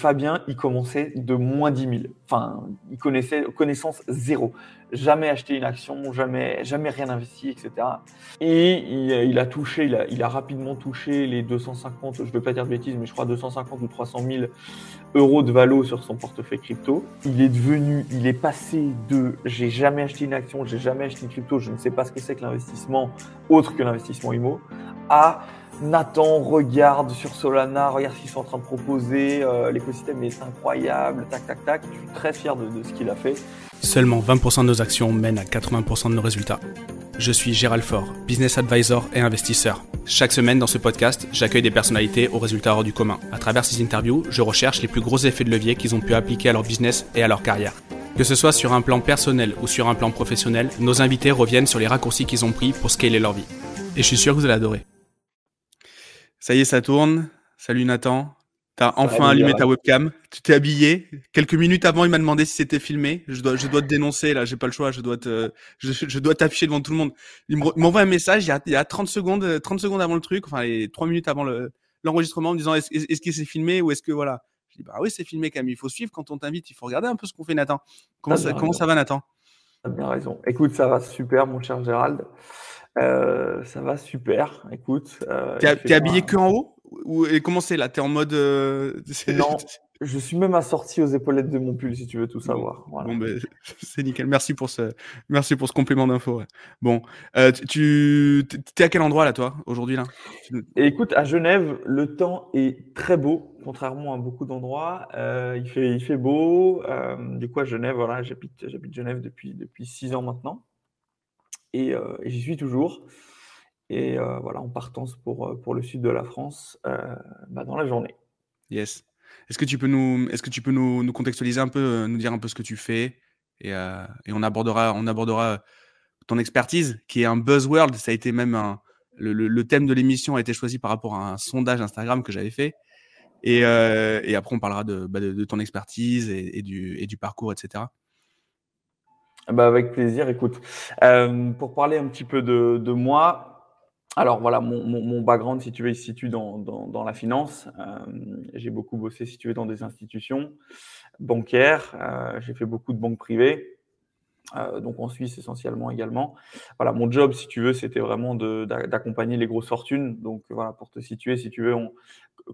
Fabien, il commençait de moins 10 000. Enfin, il connaissait connaissance zéro. Jamais acheté une action, jamais, jamais rien investi, etc. Et il, a touché, il a, rapidement touché les 250, je ne vais pas dire de bêtises, mais je crois 250 ou 300 000 euros de valo sur son portefeuille crypto. Il est devenu, il est passé de j'ai jamais acheté une action, j'ai jamais acheté une crypto, je ne sais pas ce que c'est que l'investissement autre que l'investissement IMO, à Nathan, regarde sur Solana, regarde ce qu'ils sont en train de proposer, euh, l'écosystème est incroyable, tac, tac, tac. Je suis très fier de, ce qu'il a fait. Seulement 20% de nos actions mènent à 80% de nos résultats. Je suis Gérald Faure, business advisor et investisseur. Chaque semaine dans ce podcast, j'accueille des personnalités aux résultats hors du commun. À travers ces interviews, je recherche les plus gros effets de levier qu'ils ont pu appliquer à leur business et à leur carrière. Que ce soit sur un plan personnel ou sur un plan professionnel, nos invités reviennent sur les raccourcis qu'ils ont pris pour scaler leur vie. Et je suis sûr que vous allez adorer. Ça y est, ça tourne. Salut Nathan. T'as enfin allumé ta webcam. Tu t'es habillé. Quelques minutes avant, il m'a demandé si c'était filmé. Je dois, je dois te dénoncer là. J'ai pas le choix. Je dois te, je, dois t'afficher devant tout le monde. Il m'envoie un message il y, a, il y a 30 secondes, 30 secondes avant le truc, enfin les 3 minutes avant le, l'enregistrement, en me disant est-ce, est-ce que c'est filmé ou est-ce que voilà. Je dis bah oui, c'est filmé quand même. Il faut suivre quand on t'invite. Il faut regarder un peu ce qu'on fait, Nathan. Comment ça, comment ça va, Nathan? T'as bien raison. Écoute, ça va super, mon cher Gérald. Euh, ça va super. Écoute. Euh, t'es habillé que en haut ou, et comment c'est là T'es en mode. Euh, non, je suis même assorti aux épaulettes de mon pull si tu veux tout savoir. Bon, ben, c'est nickel. Merci pour ce, merci pour ce complément d'info. Bon, euh, tu es à quel endroit là, toi, aujourd'hui là? Écoute, à Genève, le temps est très beau, contrairement à beaucoup d'endroits. Il fait, il fait beau. Du coup, à Genève, voilà, j'habite, j'habite Genève depuis depuis six ans maintenant, et, et j'y suis toujours. Et euh, voilà, en partance pour, euh, pour le sud de la France euh, bah, dans la journée. Yes. Est-ce que tu peux nous, est-ce que tu peux nous, contextualiser un peu, nous dire un peu ce que tu fais et, et, on abordera, on abordera ton expertise qui est un buzzword. Ça a été même un, le, le, thème de l'émission a été choisi par rapport à un sondage Instagram que j'avais fait. Et, et, après, on parlera de, bah, de, ton expertise et, du, et du parcours, etc. Bah avec plaisir. Écoute, euh, pour parler un petit peu de, de moi, alors voilà, mon, background, si tu veux, il se situe dans, la finance. Euh, j'ai beaucoup bossé, si tu veux, dans des institutions bancaires. Euh, j'ai fait beaucoup de banques privées, euh, donc en Suisse essentiellement également. Voilà, mon job, si tu veux, c'était vraiment d'accompagner les grosses fortunes. Donc voilà, pour te situer, si tu veux,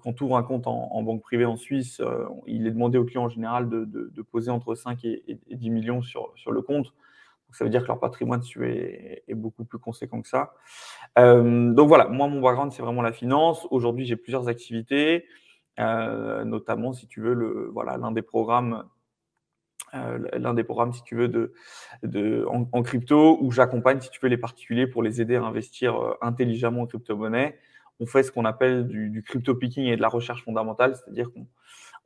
quand tu ouvres un compte en, banque privée en Suisse, il est demandé aux clients en général de, poser entre 5 et, 10 millions sur, le compte ça veut dire que leur patrimoine est, beaucoup plus conséquent que ça. Euh, donc voilà, moi, mon background, c'est vraiment la finance. Aujourd'hui, j'ai plusieurs activités, euh, notamment, si tu veux, voilà, l'un des programmes. Euh, l'un des programmes, si tu veux, de, de, en, crypto, où j'accompagne, si tu veux, les particuliers pour les aider à investir intelligemment en crypto-monnaie. On fait ce qu'on appelle du, du crypto picking et de la recherche fondamentale, c'est-à-dire qu'on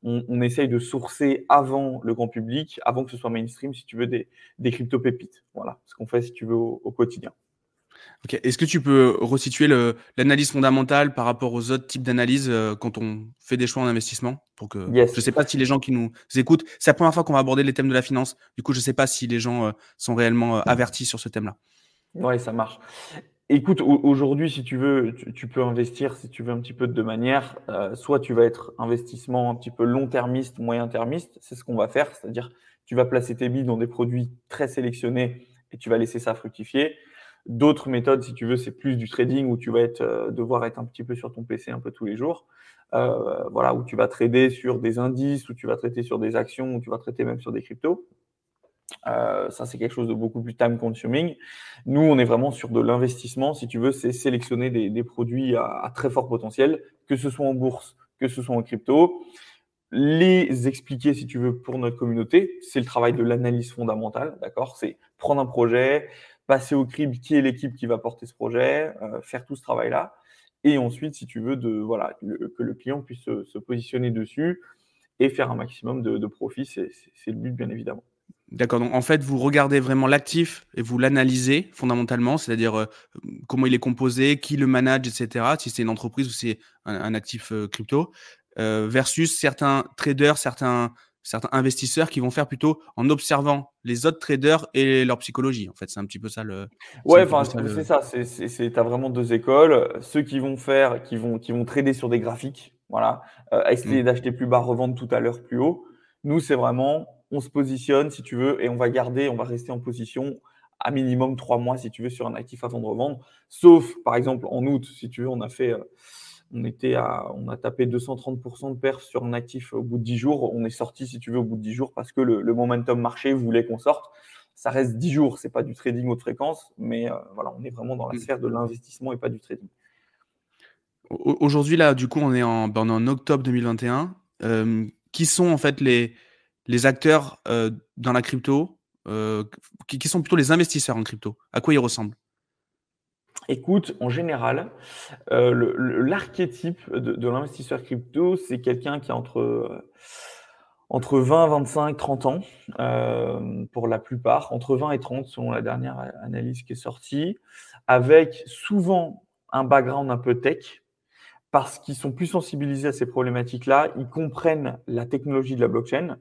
on, essaye de sourcer avant le grand public, avant que ce soit mainstream, si tu veux, des, des crypto-pépites. Voilà ce qu'on fait, si tu veux, au, quotidien. Ok. Est-ce que tu peux resituer l'analyse fondamentale par rapport aux autres types d'analyses euh, quand on fait des choix en investissement pour que Je ne sais pas si les gens qui nous écoutent, c'est la première fois qu'on va aborder les thèmes de la finance. Du coup, je ne sais pas si les gens euh, sont réellement euh, avertis sur ce thème-là. Oui, ça marche. Écoute, aujourd'hui, si tu veux, tu, peux investir, si tu veux, un petit peu de deux manières. Euh, soit tu vas être investissement un petit peu long-termiste, moyen-termiste. C'est ce qu'on va faire. C'est-à-dire, tu vas placer tes billes dans des produits très sélectionnés et tu vas laisser ça fructifier. D'autres méthodes, si tu veux, c'est plus du trading où tu vas être, euh, devoir être un petit peu sur ton PC un peu tous les jours. Euh, voilà, où tu vas trader sur des indices, où tu vas traiter sur des actions, où tu vas traiter même sur des cryptos. Euh, ça, c'est quelque chose de beaucoup plus time consuming. Nous, on est vraiment sur de l'investissement. Si tu veux, c'est sélectionner des, produits à, très fort potentiel, que ce soit en bourse, que ce soit en crypto. Les expliquer, si tu veux, pour notre communauté, c'est le travail de l'analyse fondamentale, d'accord? C'est prendre un projet, passer au crib qui est l'équipe qui va porter ce projet, euh, faire tout ce travail-là, et ensuite, si tu veux, de voilà que le client puisse se, positionner dessus et faire un maximum de, profit, c'est le but, bien évidemment. D'accord. Donc, en fait, vous regardez vraiment l'actif et vous l'analysez fondamentalement, c'est-à-dire euh, comment il est composé, qui le manage, etc. Si c'est une entreprise ou c'est un, actif euh, crypto, versus certains traders, certains, certains investisseurs qui vont faire plutôt en observant les autres traders et leur psychologie. En fait, c'est un petit peu ça le. Ouais, enfin, c'est ça. C'est, as vraiment deux écoles. Ceux qui vont faire, qui vont, qui vont trader sur des graphiques Voilà, essayer mmh. d'acheter plus bas, revendre tout à l'heure plus haut. Nous, c'est vraiment, on se positionne, si tu veux, et on va garder, on va rester en position à minimum trois mois, si tu veux, sur un actif avant de revendre. Sauf, par exemple, en août, si tu veux, on a fait, euh, on était à, on a tapé 230% de perf sur un actif au bout de 10 jours. On est sorti, si tu veux, au bout de 10 jours parce que le, momentum marché voulait qu'on sorte. Ça reste 10 jours, c'est pas du trading haute fréquence, mais euh, voilà, on est vraiment dans la mmh. sphère de l'investissement et pas du trading. Aujourd'hui, là, du coup, on est en, ben, en octobre 2021. Euh, qui sont en fait les, les acteurs dans la crypto euh, qui, sont plutôt les investisseurs en crypto? À quoi ils ressemblent? Écoute, en général, euh, l'archétype de, l'investisseur crypto, c'est quelqu'un qui a entre, euh, entre 20, 25, 30 ans, pour la plupart, entre 20 et 30 selon la dernière analyse qui est sortie, avec souvent un background un peu tech, parce qu'ils sont plus sensibilisés à ces problématiques-là, ils comprennent la technologie de la blockchain,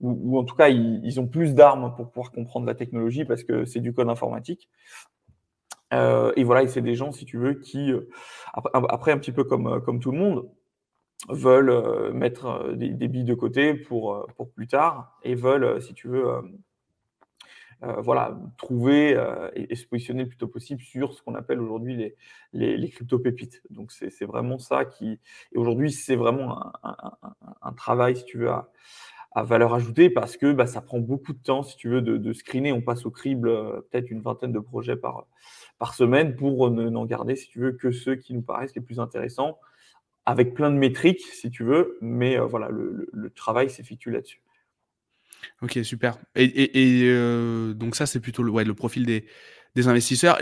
ou, en tout cas, ils, ont plus d'armes pour pouvoir comprendre la technologie parce que c'est du code informatique. Euh, et voilà, et c'est des gens, si tu veux, qui, euh, après, un petit peu comme, euh, tout le monde, veulent mettre des, billes de côté pour, pour plus tard et veulent, si tu veux, voilà, trouver et, se positionner le plus tôt possible sur ce qu'on appelle aujourd'hui les, les, crypto-pépites. Donc, c'est vraiment ça qui. Et aujourd'hui, c'est vraiment un, un, travail, si tu veux, à, valeur ajoutée parce que bah, ça prend beaucoup de temps, si tu veux, de, screener. On passe au crible peut-être une vingtaine de projets par, par semaine pour n'en garder, si tu veux, que ceux qui nous paraissent les plus intéressants, avec plein de métriques, si tu veux, mais euh, voilà, le, travail s'effectue là-dessus. Ok, super. Et, euh, donc ça, c'est plutôt le, ouais, le profil des, des investisseurs.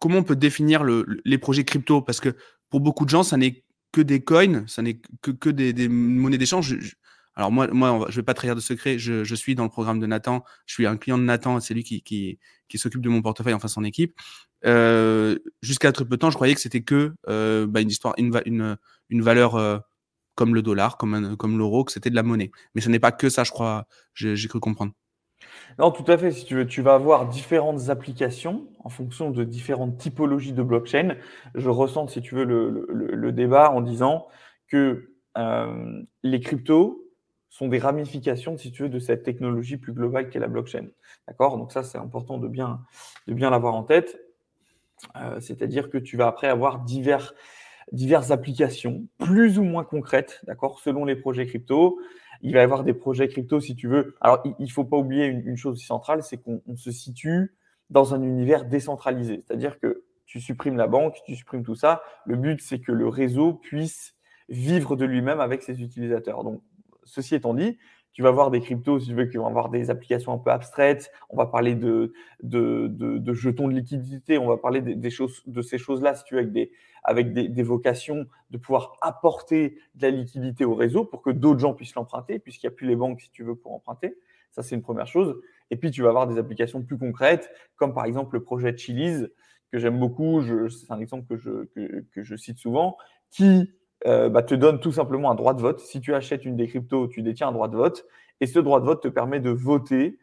comment on peut définir les projets crypto? Parce que pour beaucoup de gens, ça n'est que des coins, ça n'est que, que des monnaies d'échange. Alors moi, moi, je vais pas trahir de secret. Je, je, suis dans le programme de Nathan. Je suis un client de Nathan. C'est lui qui, qui, qui s'occupe de mon portefeuille, enfin son équipe. Euh, Jusqu'à très peu de temps, je croyais que c'était que euh, bah, une histoire, une, une, une valeur euh, comme le dollar, comme, comme l'euro, que c'était de la monnaie. Mais ce n'est pas que ça, je crois. J'ai cru comprendre. Non, tout à fait. Si tu veux, tu vas avoir différentes applications en fonction de différentes typologies de blockchain. Je ressens, si tu veux, le, le, le débat en disant que euh, les cryptos sont des ramifications, si tu veux, de cette technologie plus globale qu'est la blockchain. D'accord? Donc ça, c'est important de bien, de bien l'avoir en tête. Euh, c'est-à-dire que tu vas après avoir divers, diverses applications, plus ou moins concrètes, d'accord, selon les projets crypto. Il va y avoir des projets crypto, si tu veux. Alors, il ne faut pas oublier une, une chose centrale, c'est qu'on se situe dans un univers décentralisé. C'est-à-dire que tu supprimes la banque, tu supprimes tout ça. Le but, c'est que le réseau puisse vivre de lui-même avec ses utilisateurs. Donc, ceci étant dit, tu vas avoir des cryptos, si tu veux, qui vont avoir des applications un peu abstraites. On va parler de, jetons de liquidité. On va parler des, choses, de ces choses-là, si tu veux, avec, des, vocations de pouvoir apporter de la liquidité au réseau pour que d'autres gens puissent l'emprunter, puisqu'il n'y a plus les banques, si tu veux, pour emprunter. Ça, c'est une première chose. Et puis, tu vas avoir des applications plus concrètes, comme par exemple le projet Chili's, que j'aime beaucoup. C'est un exemple que je, que je cite souvent, qui euh, bah, te donne tout simplement un droit de vote. Si tu achètes une des cryptos, tu détiens un droit de vote. Et ce droit de vote te permet de voter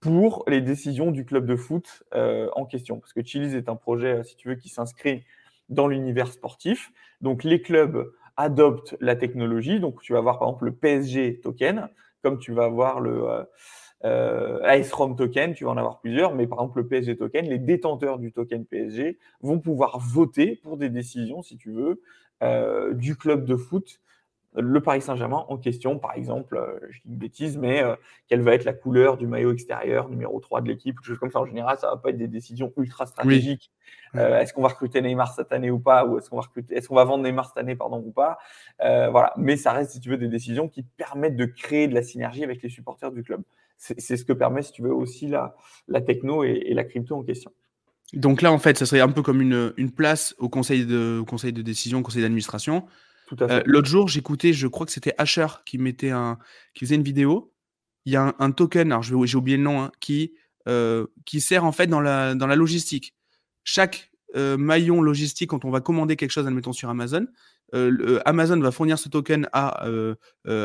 pour les décisions du club de foot euh, en question. Parce que Chili's est un projet, euh, si tu veux, qui s'inscrit dans l'univers sportif. Donc les clubs adoptent la technologie. Donc tu vas avoir par exemple le PSG token, comme tu vas avoir le euh, token, tu vas en avoir plusieurs, mais par exemple le PSG token, les détenteurs du token PSG vont pouvoir voter pour des décisions, si tu veux, euh, du club de foot, le Paris Saint-Germain en question, par exemple, euh, je dis une bêtise, mais euh, quelle va être la couleur du maillot extérieur, numéro 3 de l'équipe, quelque chose comme ça. En général, ça va pas être des décisions ultra stratégiques. est-ce qu'on va recruter Neymar cette année ou pas, ou est-ce qu'on va recruter, est-ce qu'on va vendre Neymar cette année, pardon, ou pas. voilà. Mais ça reste, si tu veux, des décisions qui permettent de créer de la synergie avec les supporters du club. C'est, ce que permet, si tu veux, aussi la, la techno et, et la crypto en question. Donc là, en fait, ça serait un peu comme une, une place au conseil de, conseil de décision, au conseil d'administration. Euh, l'autre jour, j'écoutais, je crois que c'était Asher qui mettait un, qui faisait une vidéo. Il y a un, token, alors j'ai oublié le nom, hein, qui, euh, qui sert en fait dans la, dans la logistique. Chaque euh, maillon logistique, quand on va commander quelque chose, admettons sur Amazon, Amazon va fournir ce token à,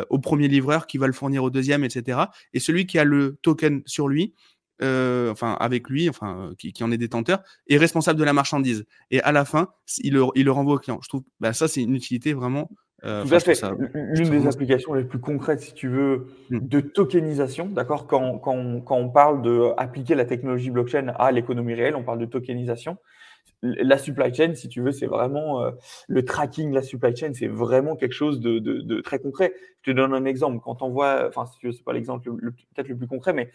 au premier livreur, qui va le fournir au deuxième, etc. Et celui qui a le token sur lui, euh, enfin avec lui, enfin qui, qui, en est détenteur, est responsable de la marchandise. Et à la fin, il le, il le renvoie au client. Je trouve, bah, ça c'est une utilité vraiment Euh, Tout à fait. L'une des applications les plus concrètes, si tu veux, hmm. de tokenisation, d'accord? Quand, quand, quand, on parle d'appliquer la technologie blockchain à l'économie réelle, on parle de tokenisation. La supply chain, si tu veux, c'est vraiment euh, le tracking de la supply chain, c'est vraiment quelque chose de, de, de, très concret. Je te donne un exemple. Quand on voit, enfin, si tu veux, c'est pas l'exemple peut-être le plus concret, mais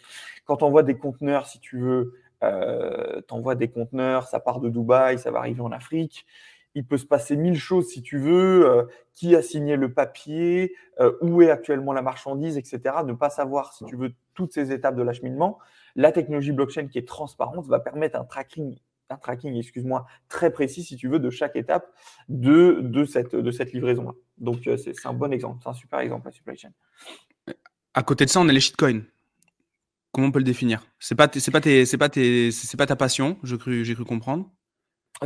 quand on voit des conteneurs, si tu veux, euh, tu envoies des conteneurs, ça part de Dubaï, ça va arriver en Afrique il peut se passer mille choses si tu veux, euh, qui a signé le papier, euh, où est actuellement la marchandise, etc. Ne pas savoir, si tu veux, toutes ces étapes de l'acheminement. La technologie blockchain qui est transparente va permettre un tracking, un tracking, excuse-moi, très précis, si tu veux, de chaque étape de, de cette, de cette livraison-là. Donc, euh, c'est un bon exemple, c'est un super exemple, la supply chain. À côté de ça, on a les shitcoins. Comment on peut le définir? C'est pas, c'est pas, c'est pas, c'est pas ta passion, j'ai cru, j'ai cru comprendre.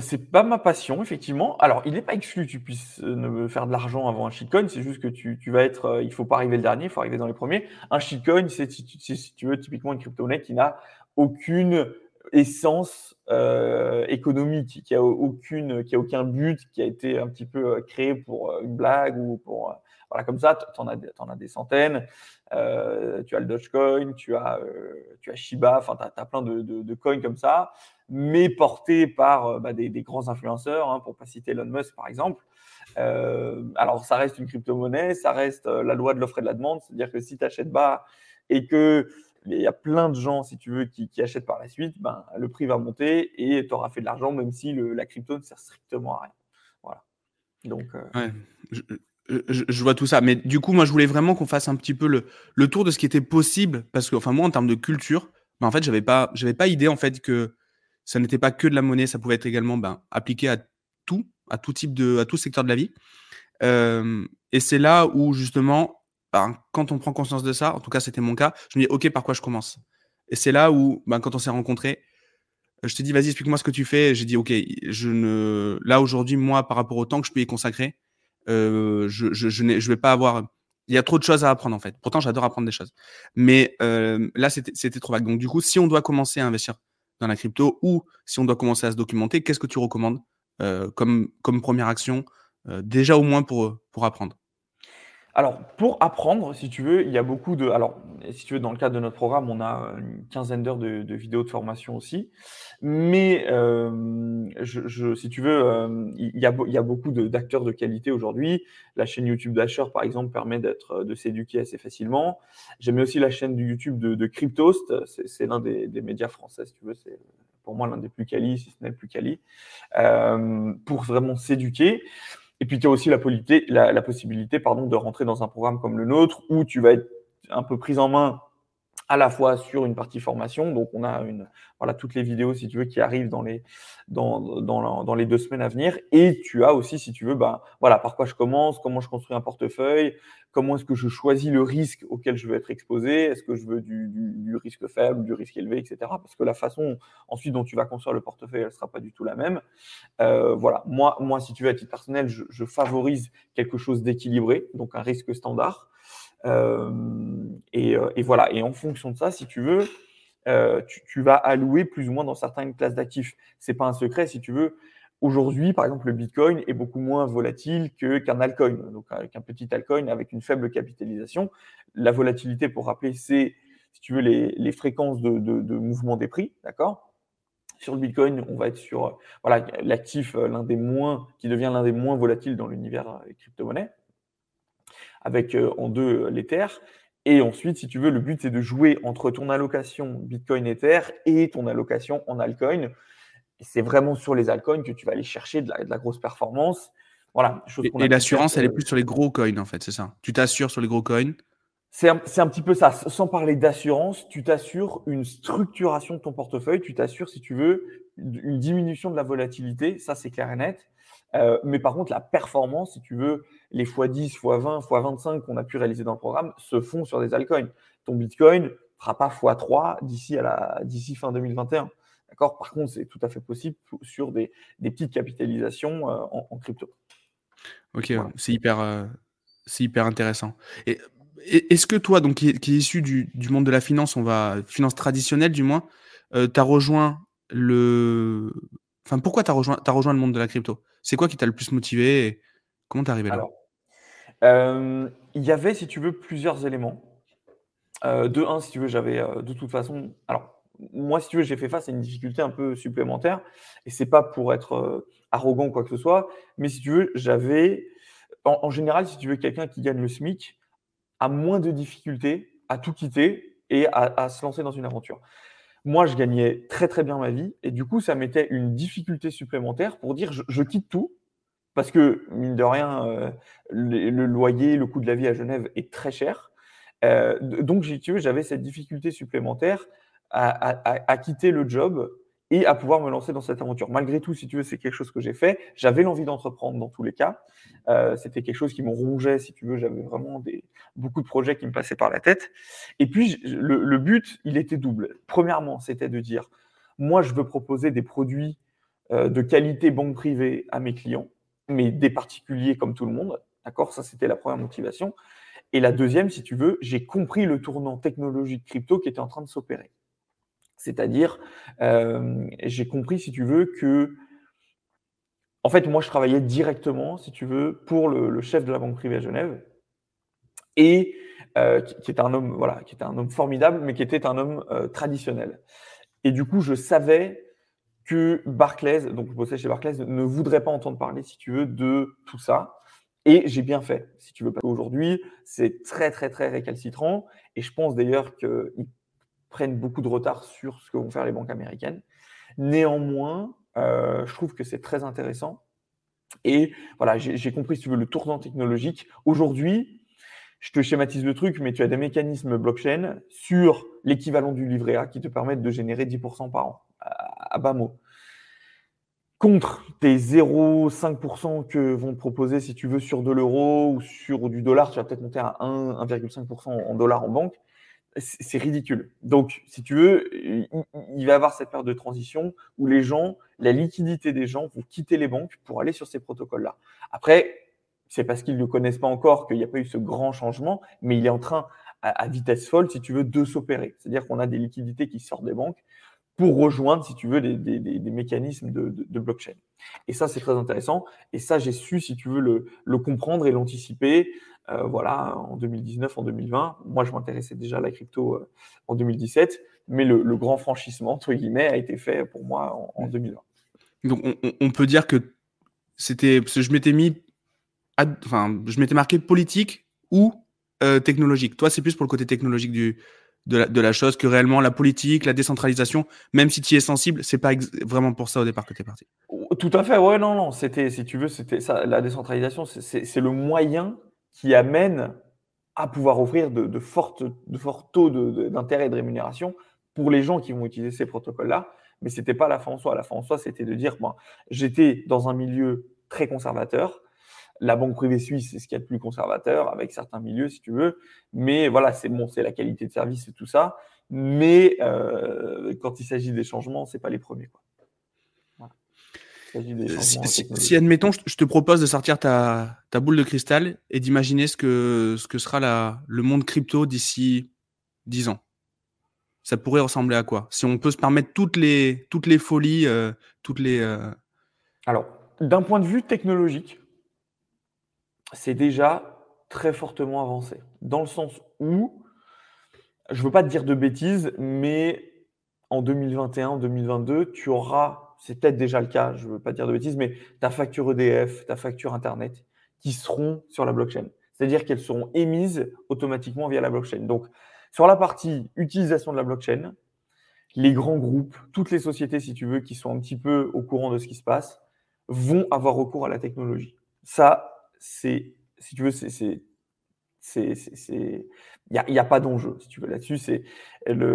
C'est pas ma passion, effectivement. Alors, il n'est pas exclu que tu puisses euh, ne faire de l'argent avant un shitcoin. C'est juste que tu, tu vas être, euh, il faut pas arriver le dernier, il faut arriver dans les premiers. Un shitcoin, c'est si, tu veux typiquement une crypto-monnaie qui n'a aucune essence euh, économique, qui a aucune, qui a aucun but, qui a été un petit peu créé pour une blague ou pour voilà comme ça. Tu en as, en as des centaines. tu as le Dogecoin, tu as, tu as Shiba. Enfin, tu as, plein de, de, de coins comme ça mais porté par euh, bah, des, grands influenceurs, hein, pour pas citer Elon Musk par exemple. Euh, alors ça reste une crypto-monnaie, ça reste euh, la loi de l'offre et de la demande, c'est-à-dire que si tu achètes bas et que il y a plein de gens, si tu veux, qui, achètent par la suite, ben, le prix va monter et tu auras fait de l'argent, même si la crypto ne sert strictement à rien. Voilà. Donc, je, vois tout ça. Mais du coup, moi, je voulais vraiment qu'on fasse un petit peu le, le, tour de ce qui était possible. Parce que, enfin, moi, en termes de culture, ben, en fait, j'avais pas, pas idée, en fait, que ça n'était pas que de la monnaie, ça pouvait être également ben, appliqué à tout, à tout type de, à tout secteur de la vie. Euh, et c'est là où justement, quand on prend conscience de ça, en tout cas c'était mon cas, je me dis ok par quoi je commence? Et c'est là où, ben, quand on s'est rencontrés, je t'ai dit vas-y explique-moi ce que tu fais. J'ai dit ok, je ne, là aujourd'hui moi par rapport au temps que je peux y consacrer, euh, je, je, je ne vais pas avoir il y a trop de choses à apprendre en fait. Pourtant, j'adore apprendre des choses. Mais euh, là, c'était trop vague. Donc, du coup, si on doit commencer à investir dans la crypto ou si on doit commencer à se documenter, qu'est-ce que tu recommandes euh, comme, première action, euh, déjà au moins pour, pour apprendre? Alors, pour apprendre, si tu veux, il y a beaucoup de. Alors, si tu veux, dans le cadre de notre programme, on a une quinzaine d'heures de, vidéos de formation aussi. Mais, euh, je, si tu veux, euh, il, y a, beaucoup d'acteurs de, qualité aujourd'hui. La chaîne YouTube d'Asher, par exemple, permet d'être, de s'éduquer assez facilement. J'aime aussi la chaîne du YouTube de, Cryptost. C'est l'un des, des, médias français, si tu veux. C'est pour moi l'un des plus quali, si ce n'est le plus quali, euh, pour vraiment s'éduquer. Et puis, tu as aussi la, possibilité pardon, de rentrer dans un programme comme le nôtre où tu vas être un peu pris en main à la fois sur une partie formation. Donc, on a une, voilà, toutes les vidéos, si tu veux, qui arrivent dans les, dans, dans, dans les deux semaines à venir. Et tu as aussi, si tu veux, ben, voilà, par quoi je commence, comment je construis un portefeuille, comment est-ce que je choisis le risque auquel je veux être exposé, est-ce que je veux du, du, risque faible, du risque élevé, etc. Parce que la façon ensuite dont tu vas construire le portefeuille, elle ne sera pas du tout la même. Euh, voilà, moi, moi, si tu veux, à titre personnel, je, je favorise quelque chose d'équilibré, donc un risque standard. Euh, et, euh, et, voilà. Et en fonction de ça, si tu veux, euh, tu, vas allouer plus ou moins dans certaines classes d'actifs. C'est pas un secret, si tu veux. Aujourd'hui, par exemple, le Bitcoin est beaucoup moins volatile qu'un altcoin, donc un petit altcoin avec une faible capitalisation. La volatilité, pour rappeler, c'est, si tu veux, les, fréquences de, mouvement des prix, d'accord? Sur le Bitcoin, on va être sur voilà, l'actif l'un des moins, qui devient l'un des moins volatiles dans l'univers des crypto-monnaies avec euh, en deux euh, l'Ether. Et ensuite, si tu veux, le but, c'est de jouer entre ton allocation Bitcoin Ether et ton allocation en altcoin. C'est vraiment sur les altcoins que tu vas aller chercher de la, grosse performance. Voilà. et, l'assurance, elle est plus sur les gros coins, en fait, c'est ça? Tu t'assures sur les gros coins? C'est un, un, petit peu ça. Sans parler d'assurance, tu t'assures une structuration de ton portefeuille. Tu t'assures, si tu veux, une diminution de la volatilité. Ça, c'est clair et net. Euh, mais par contre, la performance, si tu veux, les x10, x20, x25 qu'on a pu réaliser dans le programme se font sur des altcoins. Ton Bitcoin ne fera pas x3 d'ici, à la, d'ici fin 2021. D'accord? Par contre, c'est tout à fait possible sur des, des petites capitalisations euh, en, crypto. Ok, c'est hyper, euh, c'est hyper intéressant. Et, est-ce que toi, donc, qui, est, issu du, du, monde de la finance, on va finance traditionnelle du moins, tu as rejoint le. Enfin, pourquoi tu as rejoint, as rejoint le monde de la crypto? C'est quoi qui t'a le plus motivé et Comment t'es arrivé là? Il y avait, si tu veux, plusieurs éléments. de un, si tu veux, j'avais de toute façon. Alors, moi, si tu veux, j'ai fait face à une difficulté un peu supplémentaire. Et c'est pas pour être arrogant ou quoi que ce soit. Mais si tu veux, j'avais. En, général, si tu veux, quelqu'un qui gagne le SMIC a moins de difficultés à tout quitter et à, se lancer dans une aventure. Moi, je gagnais très très bien ma vie et du coup, ça mettait une difficulté supplémentaire pour dire je, quitte tout parce que, mine de rien, euh, le, loyer, le coût de la vie à Genève est très cher. Euh, donc, j'avais cette difficulté supplémentaire à, quitter le job et à pouvoir me lancer dans cette aventure. Malgré tout, si tu veux, c'est quelque chose que j'ai fait. J'avais l'envie d'entreprendre dans tous les cas. Euh, c'était quelque chose qui me rongeait, si tu veux. J'avais vraiment des, beaucoup de projets qui me passaient par la tête. Et puis, le, but, il était double. Premièrement, c'était de dire, moi, je veux proposer des produits euh, de qualité banque privée à mes clients, mais des particuliers comme tout le monde. D'accord? Ça, c'était la première motivation. Et la deuxième, si tu veux, j'ai compris le tournant technologique crypto qui était en train de s'opérer. C'est-à-dire, euh, j'ai compris, si tu veux, que, en fait, moi, je travaillais directement, si tu veux, pour le, chef de la banque privée à Genève, et euh, qui, était un homme, voilà, qui était un homme formidable, mais qui était un homme euh, traditionnel. Et du coup, je savais que Barclays, donc je bossais chez Barclays, ne voudrait pas entendre parler, si tu veux, de tout ça. Et j'ai bien fait, si tu veux. Parce qu'aujourd'hui, c'est très, très, très récalcitrant. Et je pense d'ailleurs qu'il prennent beaucoup de retard sur ce que vont faire les banques américaines. Néanmoins, euh, je trouve que c'est très intéressant. Et voilà, j'ai compris, si tu veux, le tournant technologique. Aujourd'hui, je te schématise le truc, mais tu as des mécanismes blockchain sur l'équivalent du livret A qui te permettent de générer 10% par an, à, bas mot. Contre tes 0,5% que vont te proposer, si tu veux, sur de l'euro ou sur du dollar, tu vas peut-être monter à 1,5% en dollars en banque c'est ridicule. Donc, si tu veux, il va y avoir cette période de transition où les gens, la liquidité des gens vont quitter les banques pour aller sur ces protocoles-là. Après, c'est parce qu'ils ne connaissent pas encore qu'il n'y a pas eu ce grand changement, mais il est en train, à, vitesse folle, si tu veux, de s'opérer. C'est-à-dire qu'on a des liquidités qui sortent des banques pour rejoindre, si tu veux, des, mécanismes de, blockchain. Et ça, c'est très intéressant. Et ça, j'ai su, si tu veux, le, comprendre et l'anticiper. Euh, voilà, en 2019, en 2020. Moi, je m'intéressais déjà à la crypto euh, en 2017, mais le, grand franchissement, entre guillemets, a été fait pour moi en, 2020. Donc, on, peut dire que c'était. Je m'étais mis. enfin, je m'étais marqué politique ou euh, technologique. Toi, c'est plus pour le côté technologique du, de, la, de la chose que réellement la politique, la décentralisation, même si tu es sensible, c'est pas vraiment pour ça au départ que tu es parti. Tout à fait, ouais, non, non. C'était, si tu veux, c'était ça. La décentralisation, c'est le moyen qui amène à pouvoir offrir de, fortes, de forts taux d'intérêt et de rémunération pour les gens qui vont utiliser ces protocoles-là. Mais ce n'était pas la fin en soi. La fin en soi, c'était de dire, moi, j'étais dans un milieu très conservateur. La banque privée suisse, c'est ce qu'il y a de plus conservateur, avec certains milieux, si tu veux. Mais voilà, c'est bon, c'est la qualité de service et tout ça. Mais euh, quand il s'agit des changements, ce n'est pas les premiers. Quoi. Si, admettons, je te propose de sortir ta, boule de cristal et d'imaginer ce que, ce que sera la, le monde crypto d'ici 10 ans, ça pourrait ressembler à quoi? Si on peut se permettre toutes les, toutes les folies, euh, toutes les. Euh, Alors, d'un point de vue technologique, c'est déjà très fortement avancé. Dans le sens où, je ne veux pas te dire de bêtises, mais en 2021, 2022, tu auras c'est peut-être déjà le cas, je ne veux pas dire de bêtises, mais ta facture EDF, ta facture Internet, qui seront sur la blockchain. C'est-à-dire qu'elles seront émises automatiquement via la blockchain. Donc, sur la partie utilisation de la blockchain, les grands groupes, toutes les sociétés, si tu veux, qui sont un petit peu au courant de ce qui se passe, vont avoir recours à la technologie. Ça, c'est, si tu veux, c'est, il n'y a, a, pas d'enjeu, si tu veux, là-dessus. C'est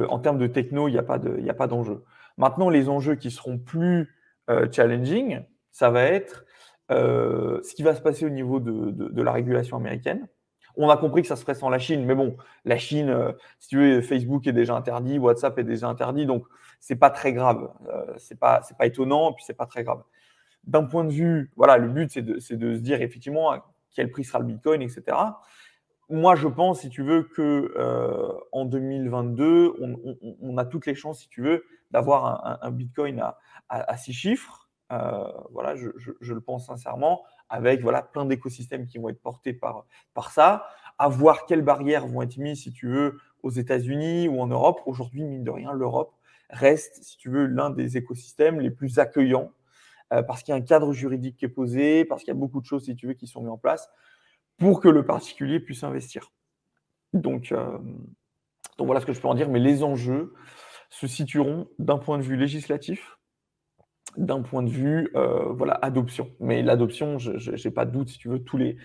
en termes de techno, il n'y a pas de, d'enjeu. Maintenant, les enjeux qui seront plus euh, challenging, ça va être euh, ce qui va se passer au niveau de, la régulation américaine. On a compris que ça se ferait sans la Chine, mais bon, la Chine, euh, si tu veux, Facebook est déjà interdit, WhatsApp est déjà interdit, donc c'est pas très grave. c'est pas, c'est pas étonnant, puis c'est pas très grave. D'un point de vue, voilà, le but c'est de, se dire effectivement à quel prix sera le Bitcoin, etc moi, je pense, si tu veux, que euh, en 2022, on, a toutes les chances, si tu veux, d'avoir un, Bitcoin à, six chiffres. Euh, voilà, je, le pense sincèrement, avec voilà, plein d'écosystèmes qui vont être portés par, par ça, à voir quelles barrières vont être mises, si tu veux, aux États-Unis ou en Europe. Aujourd'hui, mine de rien, l'Europe reste, si tu veux, l'un des écosystèmes les plus accueillants parce qu'il y a un cadre juridique qui est posé, parce qu'il y a beaucoup de choses, si tu veux, qui sont mises en place pour que le particulier puisse investir. Donc, euh, donc voilà ce que je peux en dire, mais les enjeux se situeront d'un point de vue législatif, d'un point de vue euh, voilà, adoption. Mais l'adoption, je n'ai pas de doute, si tu veux, tous les,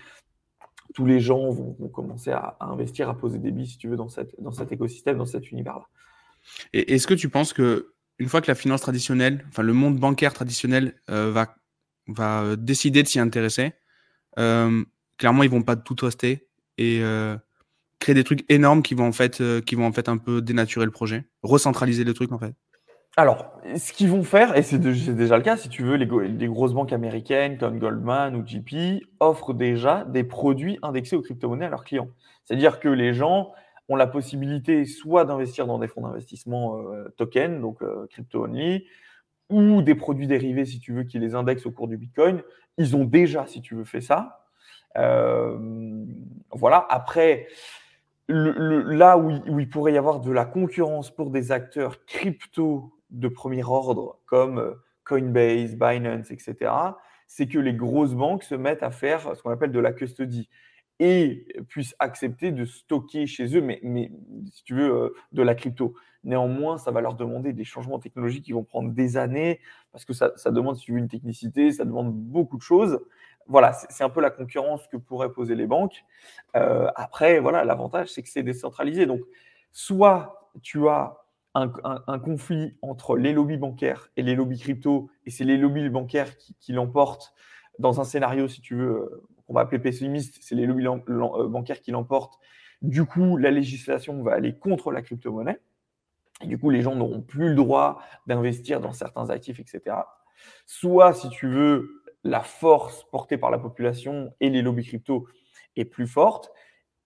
tous les gens vont, commencer à, investir, à poser des billes, si tu veux, dans, cette, dans cet écosystème, dans cet univers-là. Est-ce que tu penses que une fois que la finance traditionnelle, enfin le monde bancaire traditionnel euh, va, va euh, décider de s'y intéresser, euh, clairement ils vont pas tout rester et créer des trucs énormes qui vont en fait, qui vont en fait un peu dénaturer le projet, recentraliser le truc en fait. Alors, ce qu'ils vont faire, et c'est déjà le cas, si tu veux, les, les, grosses banques américaines comme Goldman ou JP offrent déjà des produits indexés aux crypto-monnaies à leurs clients. C'est-à-dire que les gens ont la possibilité soit d'investir dans des fonds d'investissement euh, token, donc euh, crypto-only, ou des produits dérivés, si tu veux, qui les indexent au cours du Bitcoin. Ils ont déjà, si tu veux, fait ça. Euh, voilà. Après, là où, où, il pourrait y avoir de la concurrence pour des acteurs crypto de premier ordre, comme Coinbase, Binance, etc., c'est que les grosses banques se mettent à faire ce qu'on appelle de la custody et puissent accepter de stocker chez eux, mais, si tu veux, euh, de la crypto. Néanmoins, ça va leur demander des changements technologiques qui vont prendre des années, parce que ça, demande, si tu veux, une technicité, ça demande beaucoup de choses. Voilà, c'est un peu la concurrence que pourraient poser les banques. Euh, après, voilà, l'avantage, c'est que c'est décentralisé. Donc, soit tu as un, conflit entre les lobbies bancaires et les lobbies crypto, et c'est les lobbies bancaires qui l'emportent dans un scénario, si tu veux, qu'on va appeler pessimiste, c'est les lobbies euh, bancaires qui l'emportent. Du coup, la législation va aller contre la crypto-monnaie. Du coup, les gens n'auront plus le droit d'investir dans certains actifs, etc. Soit, si tu veux, la force portée par la population et les lobbies crypto est plus forte.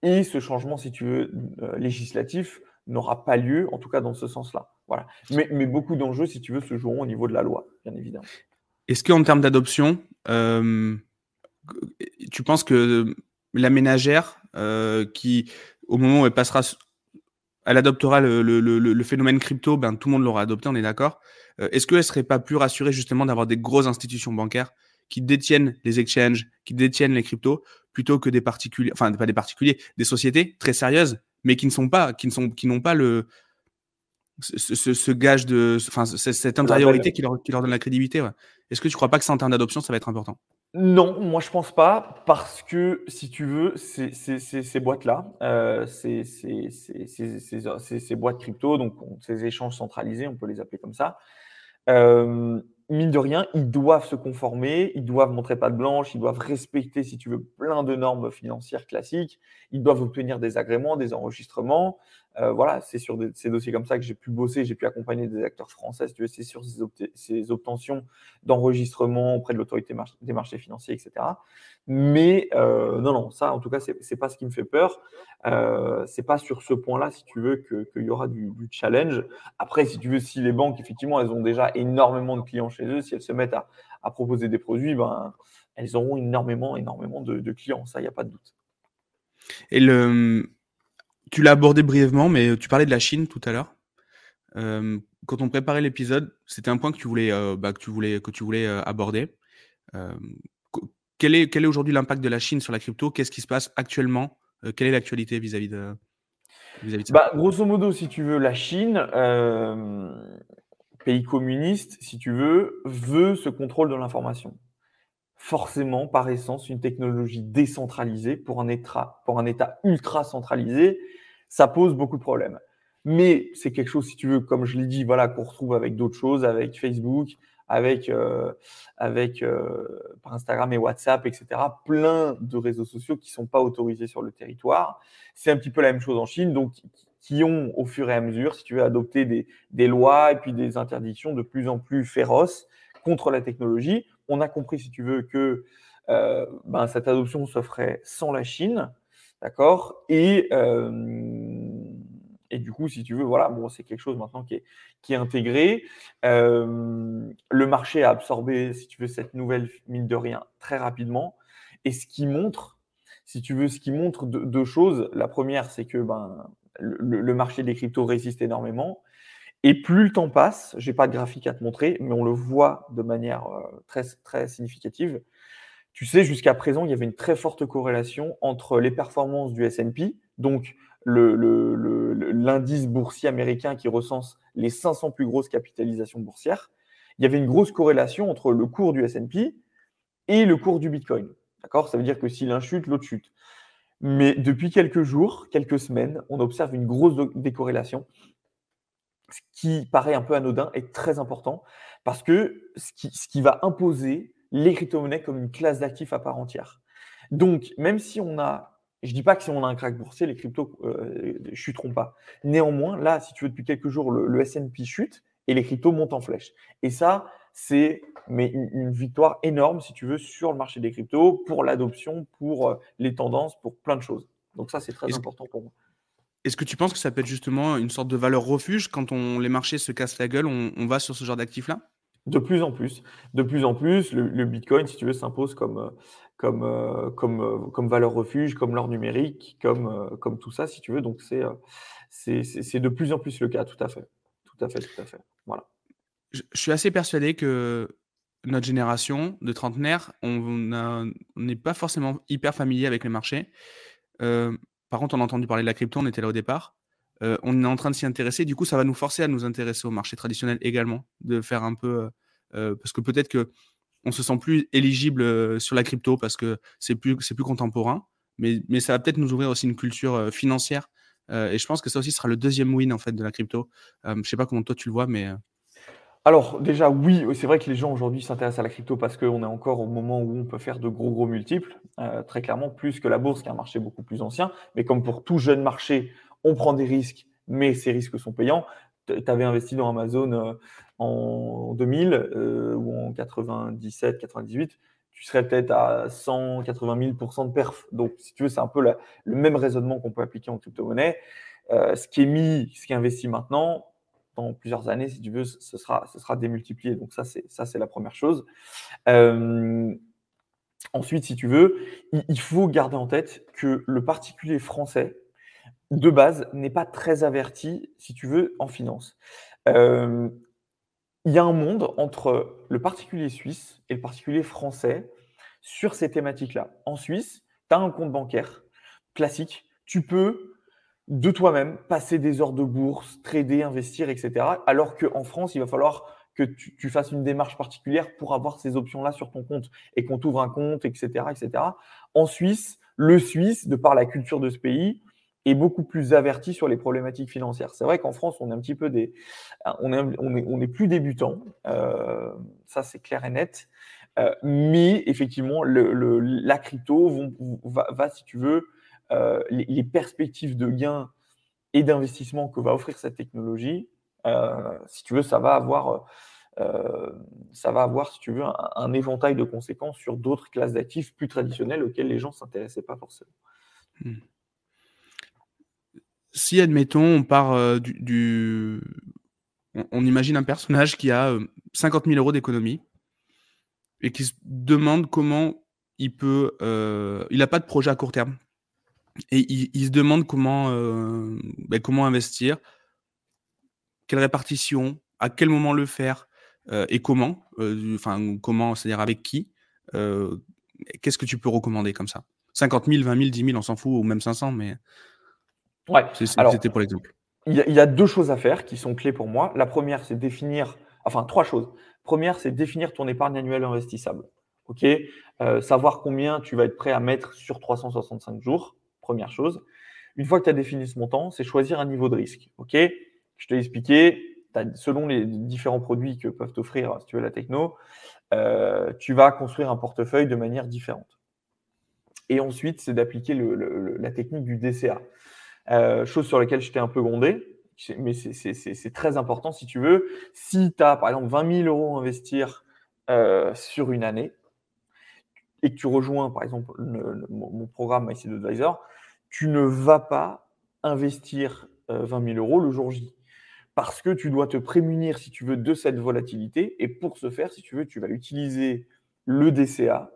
Et ce changement, si tu veux, euh, législatif n'aura pas lieu, en tout cas dans ce sens-là. Voilà. Mais, mais beaucoup d'enjeux, si tu veux, se joueront au niveau de la loi, bien évidemment. Est-ce qu'en termes d'adoption, euh, tu penses que la ménagère euh, qui, au moment où elle passera, elle adoptera le, phénomène crypto, ben, tout le monde l'aura adopté, on est d'accord. Euh, est-ce qu'elle serait pas plus rassurée justement d'avoir des grosses institutions bancaires qui détiennent les exchanges, qui détiennent les cryptos, plutôt que des particuliers, enfin pas des particuliers, des sociétés très sérieuses, mais qui ne sont pas, qui ne sont, qui n'ont pas le ce, gage de, enfin cette intériorité qui leur, qui leur donne la crédibilité. Est-ce que tu crois pas que c'est en termes d'adoption, ça va être important? Non, moi je pense pas, parce que si tu veux, ces, boîtes-là, euh, ces, ces, boîtes crypto, donc ces échanges centralisés, on peut les appeler comme ça, euh, mine de rien, ils doivent se conformer, ils doivent montrer pas de blanche, ils doivent respecter, si tu veux, plein de normes financières classiques, ils doivent obtenir des agréments, des enregistrements. Euh, voilà, c'est sur ces dossiers comme ça que j'ai pu bosser, j'ai pu accompagner des acteurs français, c'est sur ces, obtentions d'enregistrement auprès de l'autorité des marchés financiers, etc. Mais euh, non, non, ça, en tout cas, c'est n'est pas ce qui me fait peur. Euh, c'est pas sur ce point-là, si tu veux, qu'il y aura du, challenge. Après, si tu veux, si les banques, effectivement, elles ont déjà énormément de clients chez eux, si elles se mettent à, proposer des produits, ben, elles auront énormément, énormément de, de clients. Ça, il n'y a pas de doute. Et le, tu l'as abordé brièvement, mais tu parlais de la Chine tout à l'heure. Euh, quand on préparait l'épisode, c'était un point que tu voulais, euh, bah, que tu voulais, que tu voulais euh, aborder. quel est, quel est aujourd'hui l'impact de la Chine sur la crypto? Qu'est-ce qui se passe actuellement? Quelle est l'actualité vis-à-vis de, vis-à-vis de ça? Bah, Grosso modo, si tu veux, la Chine, pays communiste, si tu veux, veut ce contrôle de l'information forcément, par essence, une technologie décentralisée pour un état, pour un état ultra centralisé, ça pose beaucoup de problèmes. Mais c'est quelque chose, si tu veux, comme je l'ai dit, voilà, qu'on retrouve avec d'autres choses, avec Facebook, avec, euh, avec euh, par Instagram et WhatsApp, etc. Plein de réseaux sociaux qui ne sont pas autorisés sur le territoire. C'est un petit peu la même chose en Chine, donc qui ont, au fur et à mesure, si tu veux, adopté des, des lois et puis des interdictions de plus en plus féroces contre la technologie. On a compris, si tu veux, que euh, ben, cette adoption se ferait sans la Chine, d'accord? Et, et du coup, si tu veux, voilà, bon, c'est quelque chose maintenant qui est, qui est intégré. Euh, le marché a absorbé, si tu veux, cette nouvelle mine de rien très rapidement. et ce qui montre, si tu veux, ce qui montre deux, choses. La première, c'est que ben, le, marché des cryptos résiste énormément. Et plus le temps passe, je n'ai pas de graphique à te montrer, mais on le voit de manière euh, très, très significative. Tu sais, jusqu'à présent, il y avait une très forte corrélation entre les performances du SP, donc l'indice boursier américain qui recense les 500 plus grosses capitalisations boursières. Il y avait une grosse corrélation entre le cours du SP et le cours du Bitcoin. D'accord? Ça veut dire que si l'un chute, l'autre chute. Mais depuis quelques jours, quelques semaines, on observe une grosse décorrélation, ce qui paraît un peu anodin est très important parce que ce qui, ce qui va imposer les crypto-monnaies comme une classe d'actifs à part entière. Donc, même si on a, je ne dis pas que si on a un crack boursier, les cryptos ne euh, chuteront pas. Néanmoins, là, si tu veux, depuis quelques jours, le, le S&P chute et les cryptos montent en flèche. Et ça, c'est mais une, victoire énorme, si tu veux, sur le marché des cryptos, pour l'adoption, pour euh, les tendances, pour plein de choses. Donc ça, c'est très important pour moi. Est-ce que tu penses que ça peut être justement une sorte de valeur refuge quand on, les marchés se cassent la gueule, on, va sur ce genre d'actifs-là? De plus en plus. De plus en plus, le, Bitcoin, si tu veux, s'impose comme, euh, comme, euh, comme, comme valeur refuge, comme l'or numérique, comme, comme tout ça, si tu veux. Donc c'est, c'est de plus en plus le cas, tout à fait. Tout à fait, tout à fait. Voilà je, suis assez persuadé que notre génération de trentenaires, on n'est pas forcément hyper familier avec les marchés. Euh, par contre, on a entendu parler de la crypto, on était là au départ. Euh, on est en train de s'y intéresser. Du coup, ça va nous forcer à nous intéresser au marché traditionnel également, de faire un peu, euh, parce que peut-être que on se sent plus éligible sur la crypto parce que c'est plus, plus contemporain. Mais, mais ça va peut-être nous ouvrir aussi une culture financière. et je pense que ça aussi sera le deuxième win en fait de la crypto. je sais pas comment toi tu le vois, mais alors déjà oui, c'est vrai que les gens aujourd'hui s'intéressent à la crypto parce qu'on est encore au moment où on peut faire de gros gros multiples, euh, très clairement plus que la bourse qui est un marché beaucoup plus ancien. Mais comme pour tout jeune marché, on prend des risques, mais ces risques sont payants. Tu avais investi dans Amazon euh, en 2000 euh, ou en 97, 98, tu serais peut-être à 180 000% de perf. Donc si tu veux, c'est un peu le même raisonnement qu'on peut appliquer en crypto-monnaie. ce qui est mis, ce qui est investi maintenant, plusieurs années, si tu veux, ce sera, ce sera démultiplié. Donc ça, c'est ça, c'est la première chose. Euh, ensuite, si tu veux, il, faut garder en tête que le particulier français, de base, n'est pas très averti, si tu veux, en finance. Euh, il y a un monde entre le particulier suisse et le particulier français sur ces thématiques-là. En Suisse, tu as un compte bancaire classique. Tu peux de toi-même, passer des heures de bourse, trader, investir, etc. Alors qu'en France, il va falloir que tu, fasses une démarche particulière pour avoir ces options-là sur ton compte et qu'on t'ouvre un compte, etc., etc. En Suisse, le Suisse, de par la culture de ce pays, est beaucoup plus averti sur les problématiques financières. C'est vrai qu'en France, on est un petit peu des, on est, on est, plus débutant, euh, ça c'est clair et net. Euh, mais effectivement, la crypto va, si tu veux, euh, les, perspectives de gains et d'investissement que va offrir cette technologie, si tu veux, ça va avoir, ça va avoir si tu veux, un, éventail de conséquences sur d'autres classes d'actifs plus traditionnelles auxquelles les gens ne s'intéressaient pas forcément. Hmm. Si, admettons, on part du, On, imagine un personnage qui a 50 000 euros d'économie et qui se demande comment il peut. il n'a pas de projet à court terme et il, se demande comment, euh, ben, comment investir, quelle répartition, à quel moment le faire euh, et comment. Euh, enfin, comment, c'est-à-dire avec qui. Qu'est-ce que tu peux recommander comme ça? 50 000, 20 000, 10 000, on s'en fout, ou même 500, mais. Ouais, c'était pour l'exemple. Il y, a deux choses à faire qui sont clés pour moi. La première, c'est définir, enfin, trois choses. Première, c'est définir ton épargne annuelle investissable. OK? Savoir combien tu vas être prêt à mettre sur 365 jours première chose. Une fois que tu as défini ce montant, c'est choisir un niveau de risque. OK? Je t'ai expliqué, selon les différents produits que peuvent t'offrir, si tu veux, la techno, euh, tu vas construire un portefeuille de manière différente. Et ensuite, c'est d'appliquer la technique du DCA. Euh, chose sur laquelle j'étais un peu grondé, mais c'est très important si tu veux. Si tu as, par exemple, 20 000 euros à investir euh, sur une année, et que tu rejoins, par exemple, mon programme MySeed Advisor, tu ne vas pas investir 20 euh, 000 euros le jour J. Parce que tu dois te prémunir, si tu veux, de cette volatilité. Et pour ce faire, si tu veux, tu vas utiliser le DCA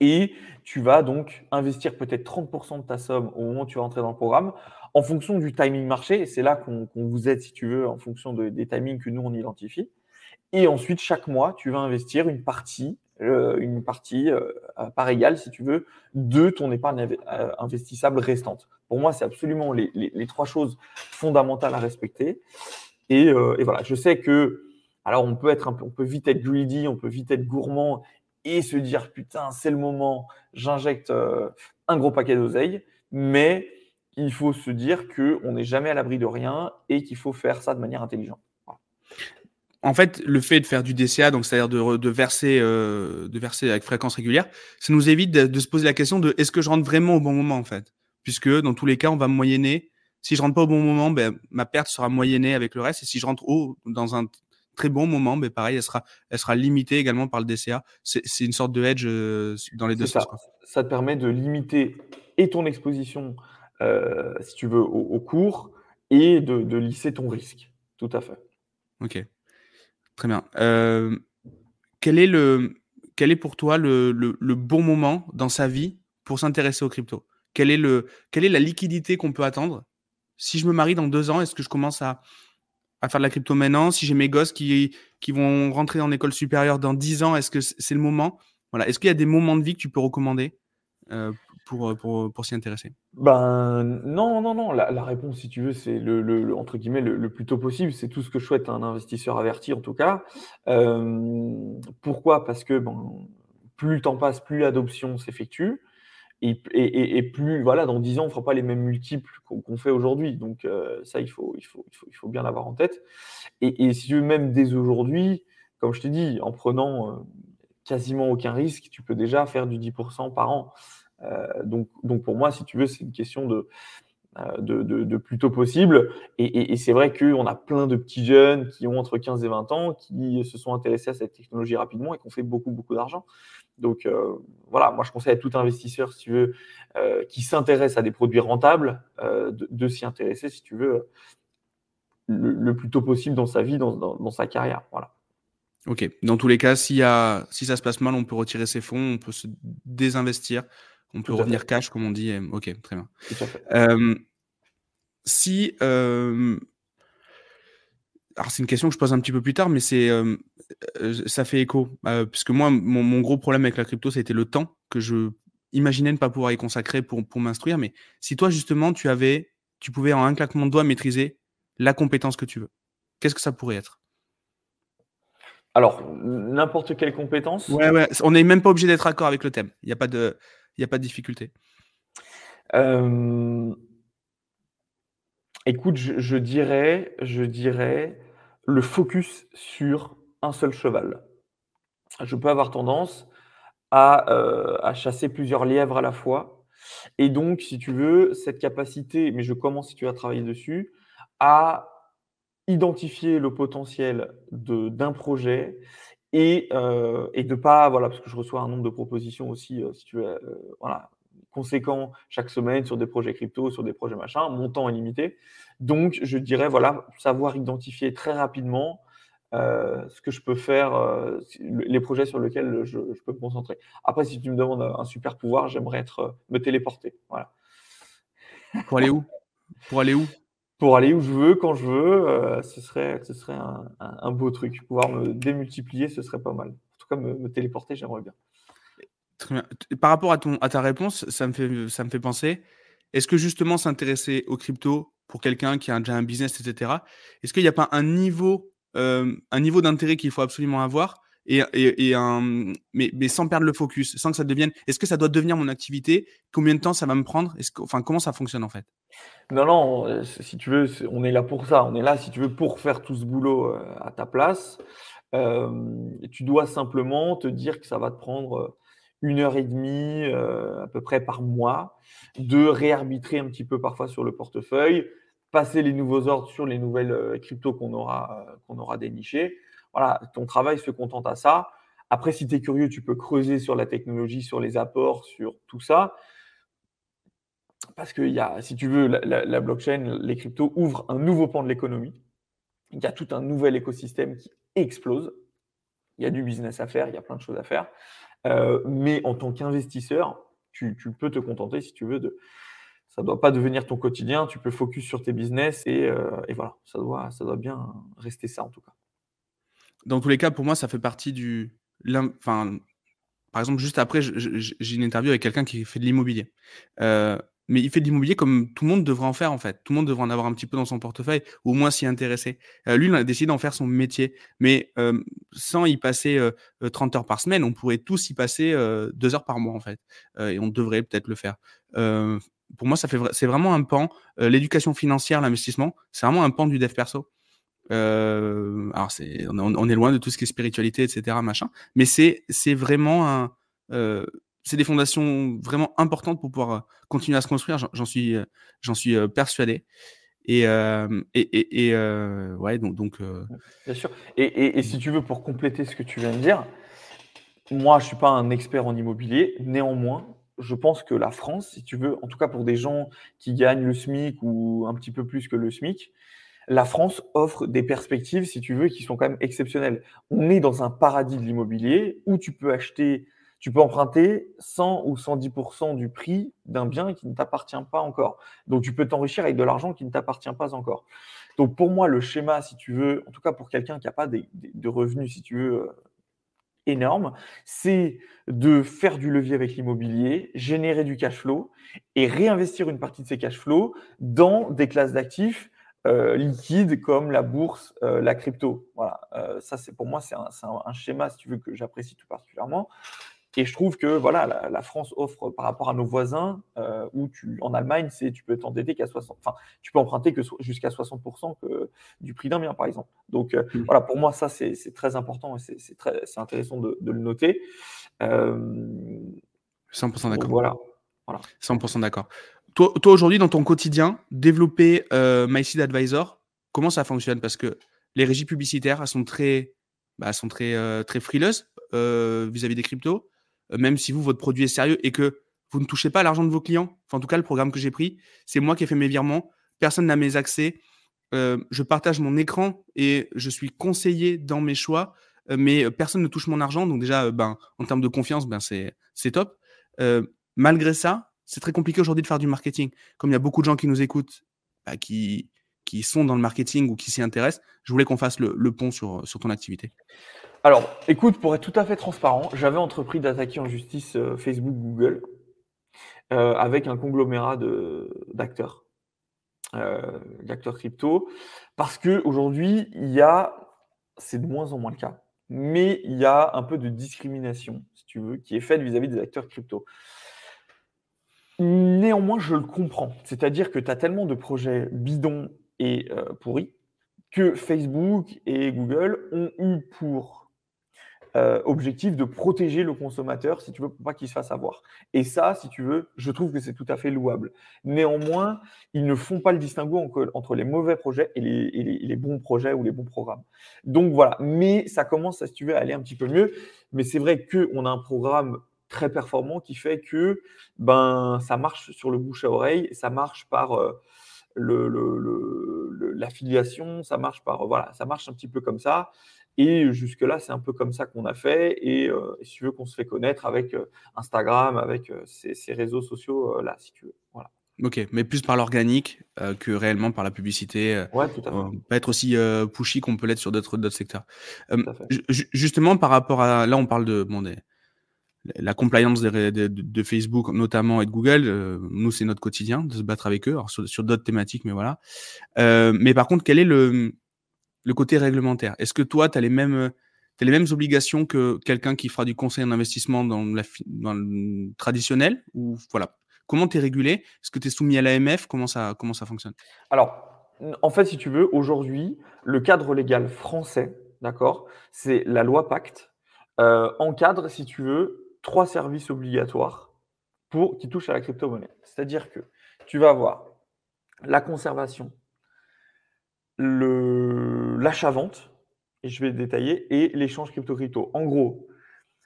Et tu vas donc investir peut-être 30% de ta somme au moment où tu vas entrer dans le programme en fonction du timing marché. C'est là qu'on vous aide, si tu veux, en fonction des timings que nous, on identifie. Et ensuite, chaque mois, tu vas investir une partie, euh, une partie euh, par égale, si tu veux, de ton épargne euh, investissable restante. Pour moi, c'est absolument les, trois choses fondamentales à respecter. Et, et, voilà, je sais que, alors on peut être un peu, on peut vite être greedy, on peut vite être gourmand et se dire putain, c'est le moment, j'injecte un gros paquet d'oseille, mais il faut se dire qu'on n'est jamais à l'abri de rien et qu'il faut faire ça de manière intelligente. En fait, le fait de faire du DCA, donc c'est-à-dire de, verser, euh, de verser avec fréquence régulière, ça nous évite de, se poser la question de est-ce que je rentre vraiment au bon moment en fait, puisque dans tous les cas, on va moyenner. Si je rentre pas au bon moment, ben, ma perte sera moyennée avec le reste, et si je rentre au, dans un très bon moment, ben, pareil, elle sera, elle sera limitée également par le DCA. C'est une sorte de hedge euh, dans les deux sens. Ça. te permet de limiter et ton exposition, euh, si tu veux, au, cours, et de, de lisser ton risque. Tout à fait. Ok. Très bien. Euh, quel, est le, quel est pour toi le, le, bon moment dans sa vie pour s'intéresser aux crypto quelle est, le, quelle est la liquidité qu'on peut attendre? Si je me marie dans deux ans, est-ce que je commence à, à faire de la crypto maintenant Si j'ai mes gosses qui, qui vont rentrer en école supérieure dans dix ans, est-ce que c'est le moment? Voilà. Est-ce qu'il y a des moments de vie que tu peux recommander euh, pour, pour, pour s'y intéresser? Ben non, non, non. La, réponse, si tu veux, c'est le, le, entre guillemets le, plus tôt possible. C'est tout ce que je souhaite un investisseur averti, en tout cas. Euh, pourquoi? Parce que bon, plus le temps passe, plus l'adoption s'effectue. Et, et, et, plus, voilà, dans 10 ans, on ne fera pas les mêmes multiples qu'on fait aujourd'hui. Donc, euh, ça, il faut, il, faut, il, faut, bien l'avoir en tête. Et, si tu veux, même dès aujourd'hui, comme je te dis, en prenant euh, quasiment aucun risque, tu peux déjà faire du 10% par an. Euh, donc, donc pour moi, si tu veux, c'est une question de, euh, de, de, plutôt possible. Et, et, c'est vrai qu'on a plein de petits jeunes qui ont entre 15 et 20 ans qui se sont intéressés à cette technologie rapidement et qui ont fait beaucoup, beaucoup d'argent. Donc euh, voilà, moi je conseille à tout investisseur, si tu veux, qui s'intéresse à des produits rentables, de, s'y intéresser, si tu veux, le, plus tôt possible dans sa vie, dans, dans, sa carrière. Voilà. Ok. Dans tous les cas, si, a, si ça se passe mal, on peut retirer ses fonds, on peut se désinvestir on peut revenir cash, comme on dit. Ok, très bien. Euh, si. Euh, alors, c'est une question que je pose un petit peu plus tard, mais c'est, euh, ça fait écho. puisque moi, mon, gros problème avec la crypto, ça a été le temps que je imaginais ne pas pouvoir y consacrer pour, pour m'instruire. Mais si toi, justement, tu avais, tu pouvais en un claquement de doigts maîtriser la compétence que tu veux, qu'est-ce que ça pourrait être? Alors, n'importe quelle compétence? Ouais, ouais. On n'est même pas obligé d'être d'accord avec le thème. Il n'y a pas de il n'y a pas de difficulté euh, Écoute, je, dirais, je dirais le focus sur un seul cheval. Je peux avoir tendance à, euh, à, chasser plusieurs lièvres à la fois. Et donc, si tu veux, cette capacité, mais je commence si tu as travaillé dessus, à identifier le potentiel d'un projet et, euh, et de pas, voilà, parce que je reçois un nombre de propositions aussi, euh, si tu veux, euh, voilà, conséquent chaque semaine sur des projets crypto, sur des projets machin, mon temps est limité. Donc, je dirais, voilà, savoir identifier très rapidement euh, ce que je peux faire, euh, les projets sur lesquels je, je, peux me concentrer. Après, si tu me demandes un super pouvoir, j'aimerais être me téléporter. Voilà. Pour aller où? Pour aller où? Pour aller où je veux, quand je veux, euh, ce serait, ce serait un, beau truc. Pouvoir me démultiplier, ce serait pas mal. En tout cas, me, téléporter, j'aimerais bien. Par rapport à, ton, à ta réponse, ça me fait, ça me fait penser, est-ce que justement s'intéresser aux crypto pour quelqu'un qui a déjà un business, etc., est-ce qu'il n'y a pas un niveau, euh, un niveau d'intérêt qu'il faut absolument avoir et, un, mais, sans perdre le focus, sans que ça devienne. Est-ce que ça doit devenir mon activité? Combien de temps ça va me prendre? Enfin, comment ça fonctionne en fait? Non, non. Euh, si tu veux, on est là pour ça. On est là, si tu veux, pour faire tout ce boulot euh, à ta place. Tu dois simplement te dire que ça va te prendre une heure et demie à peu près par mois de réarbitrer un petit peu parfois sur le portefeuille, passer les nouveaux ordres sur les nouvelles cryptos qu'on aura, qu'on aura dénichées voilà, ton travail se contente à ça. Après, si tu es curieux, tu peux creuser sur la technologie, sur les apports, sur tout ça. Parce que, y a, si tu veux, la, blockchain, les cryptos ouvrent un nouveau pan de l'économie. Il y a tout un nouvel écosystème qui explose. Il y a du business à faire, il y a plein de choses à faire. Mais en tant qu'investisseur, tu, peux te contenter, si tu veux, de. Ça ne doit pas devenir ton quotidien. Tu peux focus sur tes business et, voilà, ça doit, ça doit bien rester ça en tout cas. Dans tous les cas, pour moi, ça fait partie du. Enfin, par exemple, juste après, j'ai une interview avec quelqu'un qui fait de l'immobilier. Euh, mais il fait de l'immobilier comme tout le monde devrait en faire, en fait. Tout le monde devrait en avoir un petit peu dans son portefeuille, ou au moins s'y intéresser. Euh, lui, il a décidé d'en faire son métier. Mais euh, sans y passer 30 heures par semaine, on pourrait tous y passer deux heures par mois, en fait. et on devrait peut-être le faire. pour moi, ça fait c'est vraiment un pan. L'éducation financière, l'investissement, c'est vraiment un pan du dev perso. Euh, alors c'est, on, est loin de tout ce qui est spiritualité, etc., machin. Mais c'est, c'est vraiment un, euh, c'est des fondations vraiment importantes pour pouvoir euh, continuer à se construire. J'en, suis, j'en suis persuadé. Et, et, et, ouais, donc, bien sûr. Et, si tu veux, pour compléter ce que tu viens de dire, moi, je suis pas un expert en immobilier. Néanmoins, je pense que la France, si tu veux, en tout cas pour des gens qui gagnent le SMIC ou un petit peu plus que le SMIC, la France offre des perspectives, si tu veux, qui sont quand même exceptionnelles. On est dans un paradis de l'immobilier où tu peux acheter, tu peux emprunter 100 ou 110% du prix d'un bien qui ne t'appartient pas encore. Donc tu peux t'enrichir avec de l'argent qui ne t'appartient pas encore. Donc pour moi, le schéma, si tu veux, en tout cas pour quelqu'un qui n'a pas de revenus, si tu veux, euh, énormes, c'est de faire du levier avec l'immobilier, générer du cash flow et réinvestir une partie de ces cash flows dans des classes d'actifs euh, liquide comme la bourse, euh, la crypto. Voilà, ça c'est pour moi c'est un, schéma si tu veux que j'apprécie tout particulièrement. Et je trouve que voilà, la, France offre par rapport à nos voisins, où tu, en Allemagne, c'est tu peux t'endetter qu'à 60, enfin, tu peux emprunter que jusqu'à 60% que, du prix d'un bien, par exemple. Donc mmh. voilà, pour moi, ça c'est très important et c'est très intéressant de, de, le noter. 100% d'accord. Voilà. voilà. 100% d'accord. Toi, aujourd'hui, dans ton quotidien, développer euh, MySeed Advisor, comment ça fonctionne? Parce que les régies publicitaires, elles sont très, bah, sont très, euh, très frileuses euh, vis-à-vis des cryptos. Même si vous, votre produit est sérieux et que vous ne touchez pas l'argent de vos clients. Enfin, en tout cas, le programme que j'ai pris, c'est moi qui ai fait mes virements. Personne n'a mes accès. je partage mon écran et je suis conseillé dans mes choix, mais personne ne touche mon argent. Donc déjà, ben, en termes de confiance, ben, c'est top. malgré ça, c'est très compliqué aujourd'hui de faire du marketing. Comme il y a beaucoup de gens qui nous écoutent, bah, qui, qui sont dans le marketing ou qui s'y intéressent, je voulais qu'on fasse le, pont sur, sur ton activité. Alors, écoute, pour être tout à fait transparent, j'avais entrepris d'attaquer en justice euh, Facebook, Google, euh, avec un conglomérat d'acteurs, euh, d'acteurs crypto, parce qu'aujourd'hui, il y a, c'est de moins en moins le cas, mais il y a un peu de discrimination, si tu veux, qui est faite vis-à-vis des acteurs crypto. Néanmoins, je le comprends. C'est-à-dire que tu as tellement de projets bidons et pourris que Facebook et Google ont eu pour euh, objectif de protéger le consommateur, si tu veux, pour pas qu'il se fasse avoir. Et ça, si tu veux, je trouve que c'est tout à fait louable. Néanmoins, ils ne font pas le distinguo entre, les mauvais projets et les, bons projets ou les bons programmes. Donc voilà, mais ça commence, si tu veux, à aller un petit peu mieux. Mais c'est vrai qu'on a un programme très performant qui fait que ben, ça marche sur le bouche à oreille, ça marche par euh, l'affiliation, ça marche par voilà, ça marche un petit peu comme ça. Et jusque-là, c'est un peu comme ça qu'on a fait. Et, euh, si tu veux qu'on se fait connaître avec euh, Instagram, avec ces, réseaux sociaux là, si tu veux. Voilà. Ok, mais plus par l'organique que réellement par la publicité. Ouais, tout à fait. pas être aussi pushy qu'on peut l'être sur d'autres secteurs. justement, par rapport à. Là, on parle de. Bon, des, la compliance de, Facebook notamment et de Google, euh, nous c'est notre quotidien de se battre avec eux, sur, d'autres thématiques, mais voilà. Euh, mais par contre, quel est le, le côté réglementaire. Est-ce que toi, tu as les mêmes obligations que quelqu'un qui fera du conseil en investissement dans, la, traditionnel voilà. Comment tu es régulé? Est-ce que tu es soumis à l'AMF comment ça, comment ça fonctionne? Alors, en fait, si tu veux, aujourd'hui, le cadre légal français, d'accord, c'est la loi Pacte, euh, encadre, si tu veux, trois services obligatoires pour, qui touchent à la crypto-monnaie. C'est-à-dire que tu vas avoir la conservation, l'achat-vente, et je vais détailler, et l'échange crypto-crypto. En gros,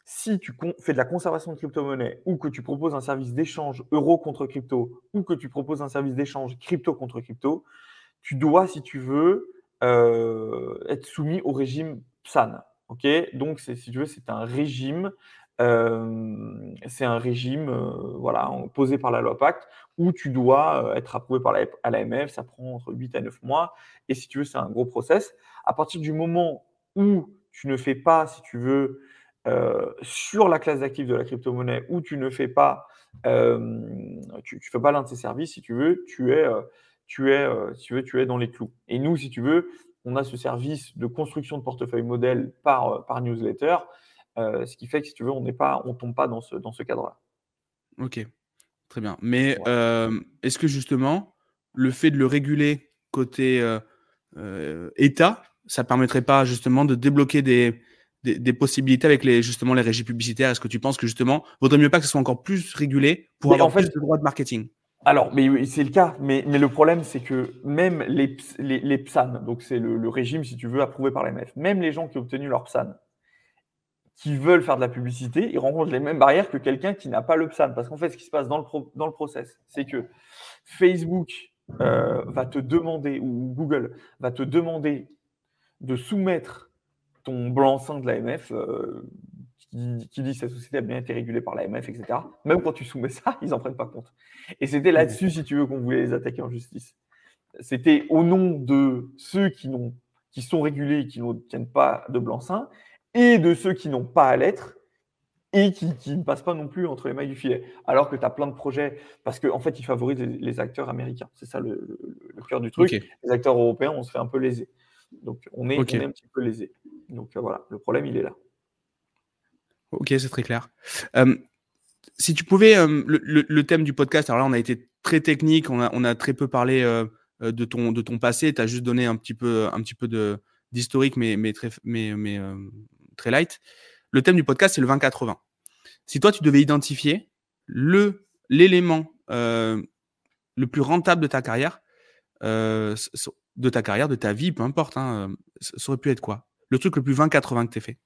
si tu fais de la conservation de crypto-monnaie ou que tu proposes un service d'échange euro contre crypto ou que tu proposes un service d'échange crypto contre crypto, tu dois, si tu veux, euh, être soumis au régime PSAN. Ok? Donc, si tu veux, c'est un régime c'est un régime voilà, posé par la loi Pacte où tu dois être approuvé par l'AMF, ça prend entre 8 à 9 mois, et si tu veux, c'est un gros process. À partir du moment où tu ne fais pas, si tu veux, sur la classe d'actifs de la crypto-monnaie, où tu ne fais pas, tu ne fais pas l'un de ces services, si tu veux, tu es, tu es, si tu veux, tu es dans les clous. Et nous, si tu veux, on a ce service de construction de portefeuille modèle par, par newsletter, ce qui fait que si tu veux, on n'est pas, on tombe pas dans ce, dans ce cadre-là. Ok, très bien. Mais est-ce que justement, le fait de le réguler côté État, ça permettrait pas justement de débloquer des, des, possibilités avec les, justement les régies publicitaires? Est-ce que tu penses que justement, vaudrait mieux pas que ce soit encore plus régulé pour avoir en fait, plus de droits de marketing? Alors, mais c'est le cas, mais, mais le problème, c'est que même les, les, les PSAN, donc c'est le, régime, si tu veux, approuvé par l'AMF, même les gens qui ont obtenu leur PSAN, qui veulent faire de la publicité, ils rencontrent les mêmes barrières que quelqu'un qui n'a pas le PSAN. Parce qu'en fait, ce qui se passe dans le, dans le process, c'est que Facebook euh, va te demander, ou Google va te demander de soumettre ton blanc-seing de l'AMF, euh, qui, dit que cette société a bien été régulée par l'AMF, etc. Même quand tu soumets ça, ils n'en prennent pas compte. Et c'était là-dessus, si tu veux, qu'on voulait les attaquer en justice. C'était au nom de ceux qui, qui sont régulés et qui n'obtiennent pas de blanc-seing, et de ceux qui n'ont pas à l'être, et qui, ne passent pas non plus entre les mailles du filet. Alors que tu as plein de projets, parce qu'en en fait, ils favorisent les, acteurs américains. C'est ça le, cœur du truc. Les acteurs européens, on se fait un peu léser. Donc, on est, un petit peu lésé. Donc, euh, voilà, le problème, il est là. Ok, c'est très clair. Euh, si tu pouvais, euh, le, thème du podcast, alors là, on a été très technique, on a, très peu parlé de, ton, de ton passé, tu as juste donné un petit peu, un petit peu d'historique, mais, mais, très, mais, mais très light. Le thème du podcast, c'est le 20-80. Si toi, tu devais identifier le l'élément le plus rentable de ta carrière, de ta carrière, de ta vie, peu importe, hein, euh, ça aurait pu être quoi? Le truc le plus 20-80 que tu fait?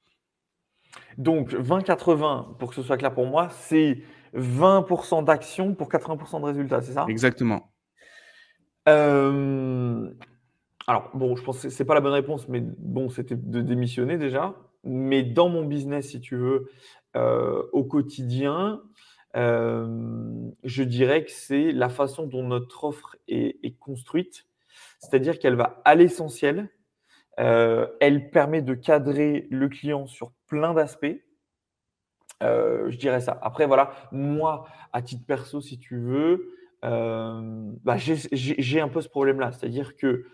Donc, 20-80, pour que ce soit clair pour moi, c'est 20% d'action pour 80% de résultats, c'est ça? Exactement. Euh, alors, bon, je pense que ce n'est pas la bonne réponse, mais bon, c'était de démissionner déjà. Mais dans mon business, si tu veux, euh, au quotidien, je dirais que c'est la façon dont notre offre est construite c'est-à-dire qu'elle va à l'essentiel, euh, elle permet de cadrer le client sur plein d'aspects. Euh, je dirais ça. Après, voilà, moi, à titre perso, si tu veux, euh, bah, j'ai un peu ce problème-là. C'est-à-dire que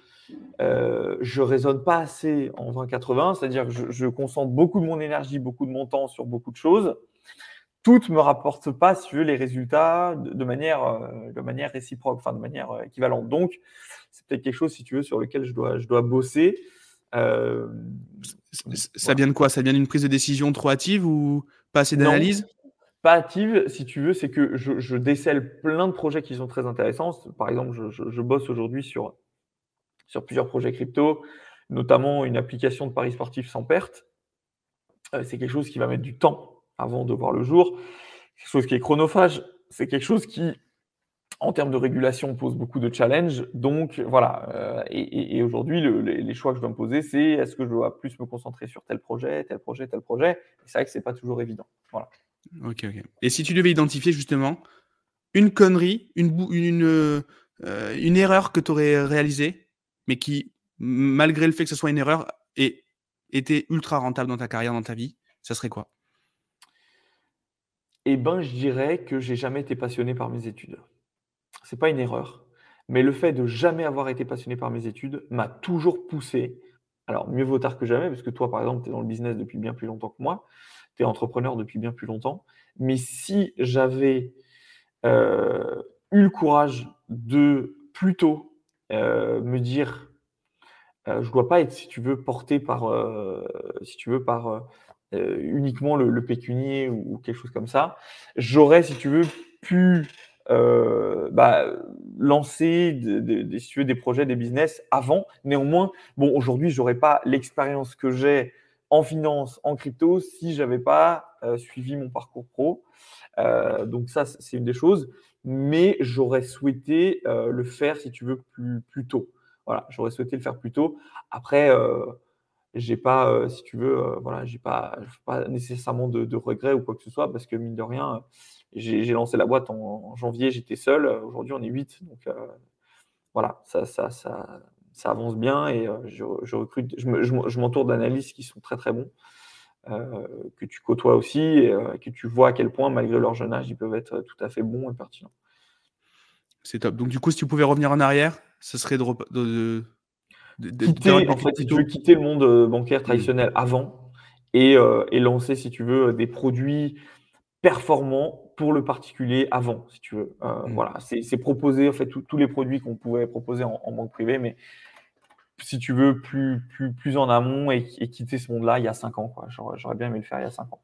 je ne raisonne pas assez en 20-80, c'est-à-dire que je, concentre beaucoup de mon énergie, beaucoup de mon temps sur beaucoup de choses. Toutes ne me rapportent pas, si tu veux, les résultats de, manière, de manière réciproque, enfin de manière équivalente. Donc, c'est peut-être quelque chose, si tu veux, sur lequel je dois, je dois bosser. Euh, ça vient de quoi? Ça vient d'une prise de décision trop hâtive ou pas assez d'analyse? Pas hâtive, si tu veux, c'est que je, décèle plein de projets qui sont très intéressants. Par exemple, je, bosse aujourd'hui sur, sur plusieurs projets crypto, notamment une application de paris sportif sans perte. Euh, c'est quelque chose qui va mettre du temps avant de voir le jour. Quelque chose qui est chronophage. C'est quelque chose qui en termes de régulation, on pose beaucoup de challenges. Donc voilà, euh, et, aujourd'hui, les, choix que je dois me poser, c'est est-ce que je dois plus me concentrer sur tel projet, tel projet, tel projet? C'est vrai que ce n'est pas toujours évident. Voilà. Ok, ok. Et si tu devais identifier justement une connerie, une, une, euh, une erreur que tu aurais réalisée, mais qui, malgré le fait que ce soit une erreur, et était ultra rentable dans ta carrière, dans ta vie, ça serait quoi? Eh ben, je dirais que j'ai jamais été passionné par mes études c'est pas une erreur, mais le fait de jamais avoir été passionné par mes études m'a toujours poussé. Alors, mieux vaut tard que jamais, parce que toi, par exemple, tu es dans le business depuis bien plus longtemps que moi, tu es entrepreneur depuis bien plus longtemps. Mais si j'avais euh, eu le courage de plutôt me dire, euh, je ne dois pas être, si tu veux, porté par, si tu veux, par uniquement le, pécunier ou, quelque chose comme ça, j'aurais, si tu veux, pu euh, bah, lancer des, projets, des business avant. Néanmoins, bon, aujourd'hui, je n'aurais pas l'expérience que j'ai en finance, en crypto, si je n'avais pas euh, suivi mon parcours pro. Euh, donc ça, c'est une des choses. Mais j'aurais souhaité le faire, si tu veux, plus, tôt. Voilà, j'aurais souhaité le faire plus tôt. Après, j'ai pas, si tu veux, voilà, j'ai pas, nécessairement de, regrets ou quoi que ce soit parce que mine de rien, j'ai lancé la boîte en, janvier, j'étais seul. Aujourd'hui, on est 8. Donc voilà, ça, ça, ça, ça, avance bien et je, recrute, je m'entoure d'analystes qui sont très très bons. Que tu côtoies aussi et que tu vois à quel point, malgré leur jeune âge, ils peuvent être tout à fait bons et pertinents. C'est top. Donc, du coup, si tu pouvais revenir en arrière, ce serait de, de, quitter, en fait, si tu veux quitter le monde euh, bancaire mmh. traditionnel avant euh, et, lancer, si tu veux, des produits performants pour le particulier avant, si tu veux. Euh, mmh. Voilà, c'est proposer en fait tous les produits qu'on pouvait proposer en, banque privée, mais si tu veux, plus, plus, plus en amont et, quitter ce monde-là il y a cinq ans. J'aurais bien aimé le faire il y a cinq ans.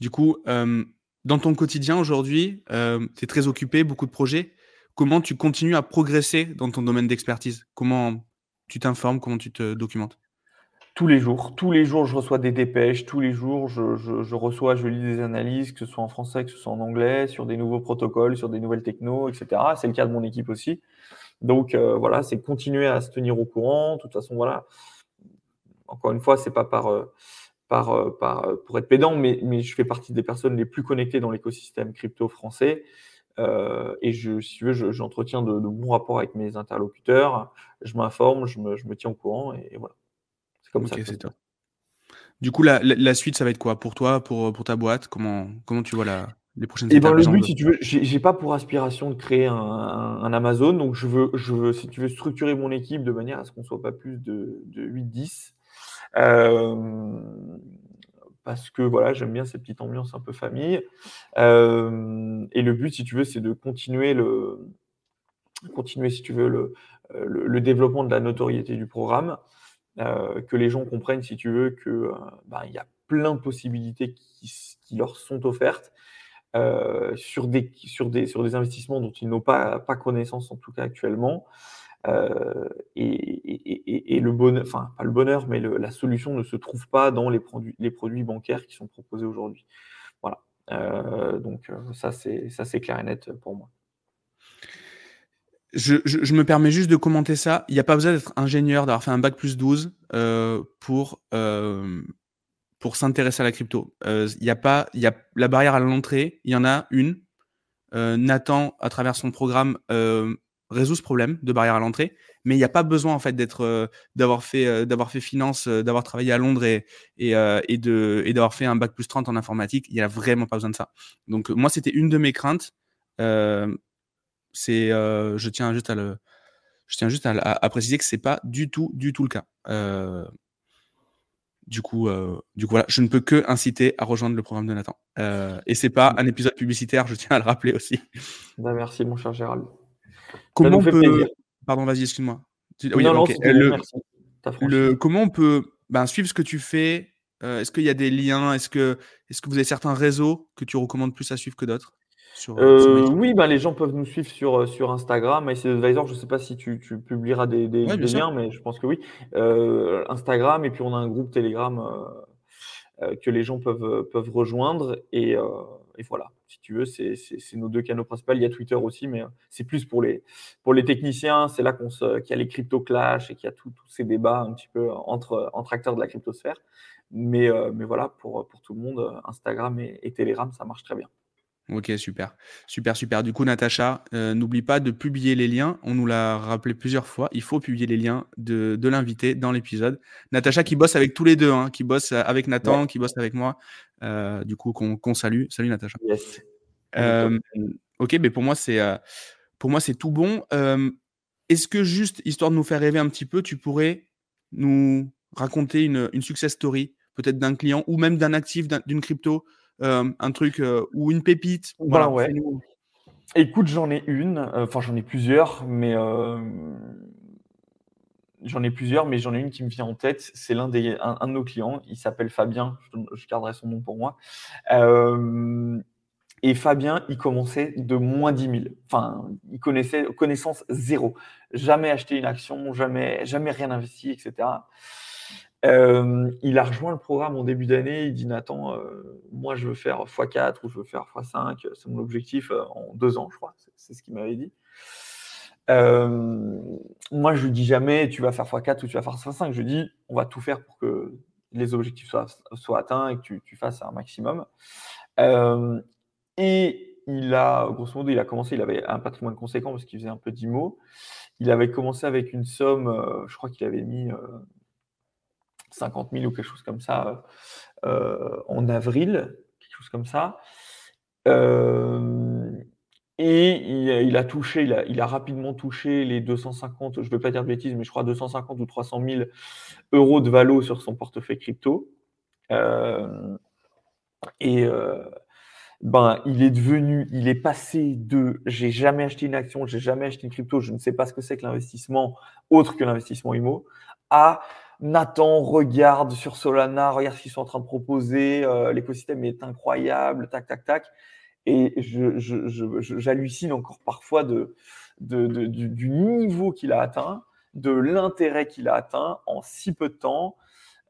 Du coup, dans ton quotidien aujourd'hui, tu es très occupé, beaucoup de projets comment tu continues à progresser dans ton domaine d'expertise? Comment tu t'informes Comment tu te documentes? Tous les jours, tous les jours, je reçois des dépêches, tous les jours, je, reçois, je lis des analyses, que ce soit en français, que ce soit en anglais, sur des nouveaux protocoles, sur des nouvelles technos, etc. C'est le cas de mon équipe aussi. Donc euh, voilà, c'est continuer à se tenir au courant. De toute façon, voilà. Encore une fois, c'est pas par, euh, par, euh, par, pour être pédant, mais, mais je fais partie des personnes les plus connectées dans l'écosystème crypto français. Euh, et je, si tu veux, j'entretiens de, bons rapports avec mes interlocuteurs, je m'informe, je me, je me, tiens au courant, et, voilà. C'est comme ça. Du coup, la, la, suite, ça va être quoi pour toi, pour, pour ta boîte? Comment, comment tu vois la, les prochaines et eh ben, Le but, si tu veux, j'ai pas pour aspiration de créer un, un, Amazon, donc je veux, je veux, si tu veux, structurer mon équipe de manière à ce qu'on soit pas plus de, de 8-10. Euh, parce que voilà, j'aime bien cette petite ambiance un peu famille. Euh, et le but, si tu veux, c'est de continuer le, continuer, si tu veux, le, le, développement de la notoriété du programme, euh, que les gens comprennent, si tu veux, que ben, il y a plein de possibilités qui, qui leur sont offertes. Sur, des, sur, des, sur des investissements dont ils n'ont pas, pas connaissance, en tout cas actuellement, euh, et, le bonheur, enfin pas le bonheur, mais la solution ne se trouve pas dans les produits, les produits bancaires qui sont proposés aujourd'hui. Voilà. Euh, donc euh, ça c'est ça c'est clair et net pour moi. Je, me permets juste de commenter ça. Il n'y a pas besoin d'être ingénieur, d'avoir fait un bac plus 12 pour, pour s'intéresser à la crypto. Il y a pas, il y a la barrière à l'entrée, il y en a une. Nathan, à travers son programme, résout ce problème de barrière à l'entrée, mais il n'y a pas besoin en fait d'être, euh, d'avoir fait, euh, d'avoir fait finance, euh, d'avoir travaillé à Londres et et, et de et d'avoir fait un bac plus 30 en informatique. Il n'y a vraiment pas besoin de ça. Donc moi c'était une de mes craintes. c'est, je tiens juste à le, je tiens juste à, préciser que c'est pas du tout, du tout le cas. Du coup, du coup, voilà, je ne peux que inciter à rejoindre le programme de Nathan. et c'est pas un épisode publicitaire, je tiens à le rappeler aussi. Bah, merci, mon cher Gérald. Comment on peut. Pardon, vas-y, excuse-moi. le... Comment on peut ben, suivre ce que tu fais euh, Est-ce qu'il y a des liens Est-ce que, est que vous avez certains réseaux que tu recommandes plus à suivre que d'autres? Euh, euh, oui, ben, les gens peuvent nous suivre sur, sur Instagram. Advisor, je ne sais pas si tu, tu publieras des, des, liens, mais je pense que oui. Instagram, et puis on a un groupe Telegram que les gens peuvent, peuvent rejoindre. Et, et voilà, si tu veux, c'est nos deux canaux principaux. Il y a Twitter aussi, mais euh, c'est plus pour les, pour les techniciens. C'est là qu'il y a les crypto clash et qu'il y a tous ces débats un petit peu entre, entre acteurs de la cryptosphère. Mais, euh, mais voilà, pour, pour tout le monde, Instagram et, et Telegram, ça marche très bien. Ok, super. Super, super. Du coup, Natacha, euh, n'oublie pas de publier les liens. On nous l'a rappelé plusieurs fois. Il faut publier les liens de, de l'invité dans l'épisode. Natacha qui bosse avec tous les deux, hein, qui bosse avec Nathan, qui bosse avec moi. Euh, du coup, qu'on salue. Salut, Natacha. Yes. Euh, ok, mais pour moi, c'est pour moi c'est tout bon. Est-ce que juste, histoire de nous faire rêver un petit peu, tu pourrais nous raconter une, une success story, peut-être d'un client ou même d'un actif, d'une crypto un truc euh, ou une pépite voilà, ouais. Écoute, j'en ai une, euh, enfin j'en ai plusieurs, mais j'en ai plusieurs, mais j'en ai une qui me vient en tête. C'est l'un des un, de nos clients. Il s'appelle Fabien. Je, garderai son nom pour moi. et Fabien, il commençait de moins 10 000. Enfin, il connaissait connaissance zéro. Jamais acheté une action, jamais, jamais rien investi, etc. Il a rejoint le programme en début d'année. Il dit Nathan, euh, moi je veux faire x4 ou je veux faire x5. C'est mon objectif euh, en deux ans, je crois. C'est ce qu'il m'avait dit. moi, je lui dis jamais tu vas faire x4 ou tu vas faire x5. Je dis on va tout faire pour que les objectifs soient, atteints et que tu, tu fasses un maximum. et il a, grosso modo, il a commencé, il avait un patrimoine conséquent parce qu'il faisait un peu d'IMO. Il avait commencé avec une somme, euh, je crois qu'il avait mis 50 euh, 000 ou quelque chose comme ça euh, en avril, quelque chose comme ça. et il, a touché, il a, rapidement touché les 250, je ne veux pas dire de bêtises, mais je crois 250 ou 300 000 euros de valo sur son portefeuille crypto. et ben, il est devenu, il est passé de j'ai jamais acheté une action, j'ai jamais acheté une crypto, je ne sais pas ce que c'est que l'investissement autre que l'investissement IMO, à Nathan, regarde sur Solana, regarde ce qu'ils sont en train de proposer, euh, l'écosystème est incroyable, tac, tac, tac. Et j'hallucine je, encore parfois de, du, niveau qu'il a atteint, de l'intérêt qu'il a atteint en si peu de temps.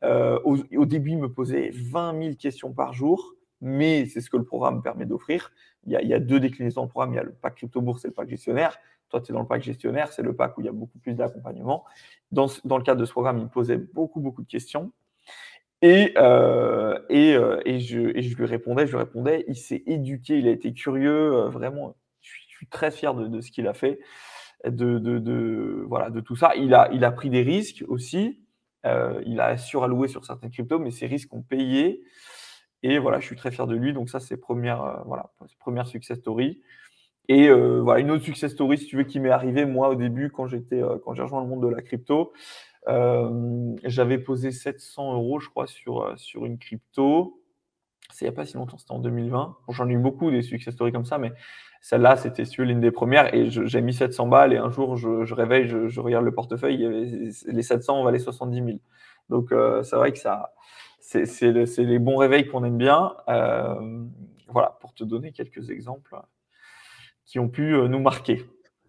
Euh, au, début, il me posait 20 000 questions par jour mais c'est ce que le programme permet d'offrir. Il, y a deux déclinaisons de programme. Il y a le pack crypto bourse et le pack gestionnaire. Toi, tu es dans le pack gestionnaire, c'est le pack où il y a beaucoup plus d'accompagnement. Dans, le cadre de ce programme, il me posait beaucoup, beaucoup de questions. Et, euh, euh, et, je, lui répondais, je lui répondais. Il s'est éduqué, il a été curieux. Euh, vraiment, je suis, très fier de, ce qu'il a fait, de, de, voilà, de tout ça. Il a, il a pris des risques aussi. il a suralloué sur certaines cryptos, mais ces risques ont payé. Et voilà, je suis très fier de lui. Donc ça, c'est première, euh, voilà, première success story. Et euh, voilà, une autre success story, si tu veux, qui m'est arrivée, moi, au début, quand j'étais, euh, quand j'ai rejoint le monde de la crypto, j'avais posé 700 euros, je crois, sur, sur une crypto. C'est il n'y a pas si longtemps, c'était en 2020. J'en ai eu beaucoup des success stories comme ça, mais celle-là, c'était l'une des premières. Et j'ai mis 700 balles. Et un jour, je, je réveille, je, regarde le portefeuille, il y avait, les 700 valaient 70 000. Donc, c'est vrai que ça, c'est les bons réveils qu'on aime bien. Euh, voilà, pour te donner quelques exemples qui ont pu euh, nous marquer.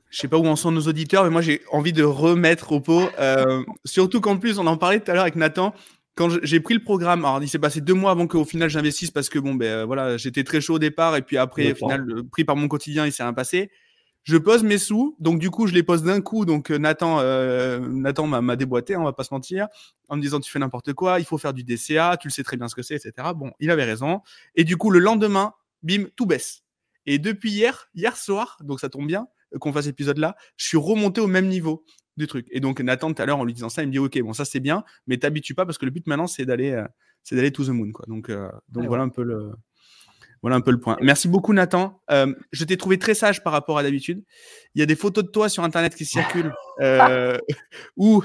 Je sais pas où en sont nos auditeurs, mais moi j'ai envie de remettre au pot. Euh, surtout qu'en plus, on en parlait tout à l'heure avec Nathan. Quand j'ai pris le programme, alors il s'est passé deux mois avant qu'au final j'investisse parce que bon ben voilà, j'étais très chaud au départ et puis après au final pris par mon quotidien, il s'est rien passé je pose mes sous, donc du coup je les pose d'un coup. Donc euh, Nathan, euh, Nathan m'a déboîté, on va pas se mentir, en me disant tu fais n'importe quoi, il faut faire du DCA, tu le sais très bien ce que c'est, etc. Bon, il avait raison. Et du coup le lendemain, bim, tout baisse. Et depuis hier, hier soir, donc ça tombe bien euh, qu'on fasse cet épisode-là, je suis remonté au même niveau du truc. Et donc Nathan tout à l'heure en lui disant ça, il me dit ok, bon ça c'est bien, mais t'habitues pas parce que le but maintenant c'est d'aller, c'est d'aller to the moon quoi. Donc donc voilà un peu le voilà un peu le point. Merci beaucoup, Nathan. Euh, je t'ai trouvé très sage par rapport à d'habitude. Il y a des photos de toi sur Internet qui circulent euh, où,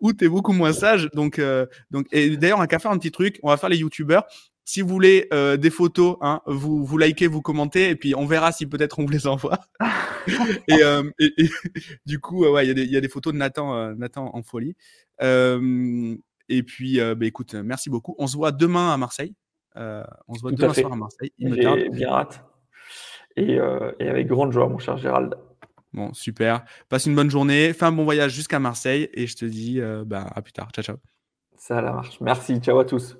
où tu es beaucoup moins sage. Donc, euh, donc, et d'ailleurs, on va faire un petit truc. On va faire les YouTubeurs. Si vous voulez euh, des photos, hein, vous, vous likez, vous commentez, et puis on verra si peut-être on vous les envoie. et, euh, et, et, du coup, ouais, il y, y, a des photos de Nathan, Nathan en folie. et puis, bah, écoute, merci beaucoup. On se voit demain à Marseille. Euh, on se voit demain soir à Marseille. J'ai bien hâte. Euh, et, avec grande joie, mon cher Gérald. Bon, super. Passe une bonne journée. Fais un bon voyage jusqu'à Marseille. Et je te dis euh, bah, à plus tard. Ciao, ciao. Ça, la marche. Merci. Ciao à tous.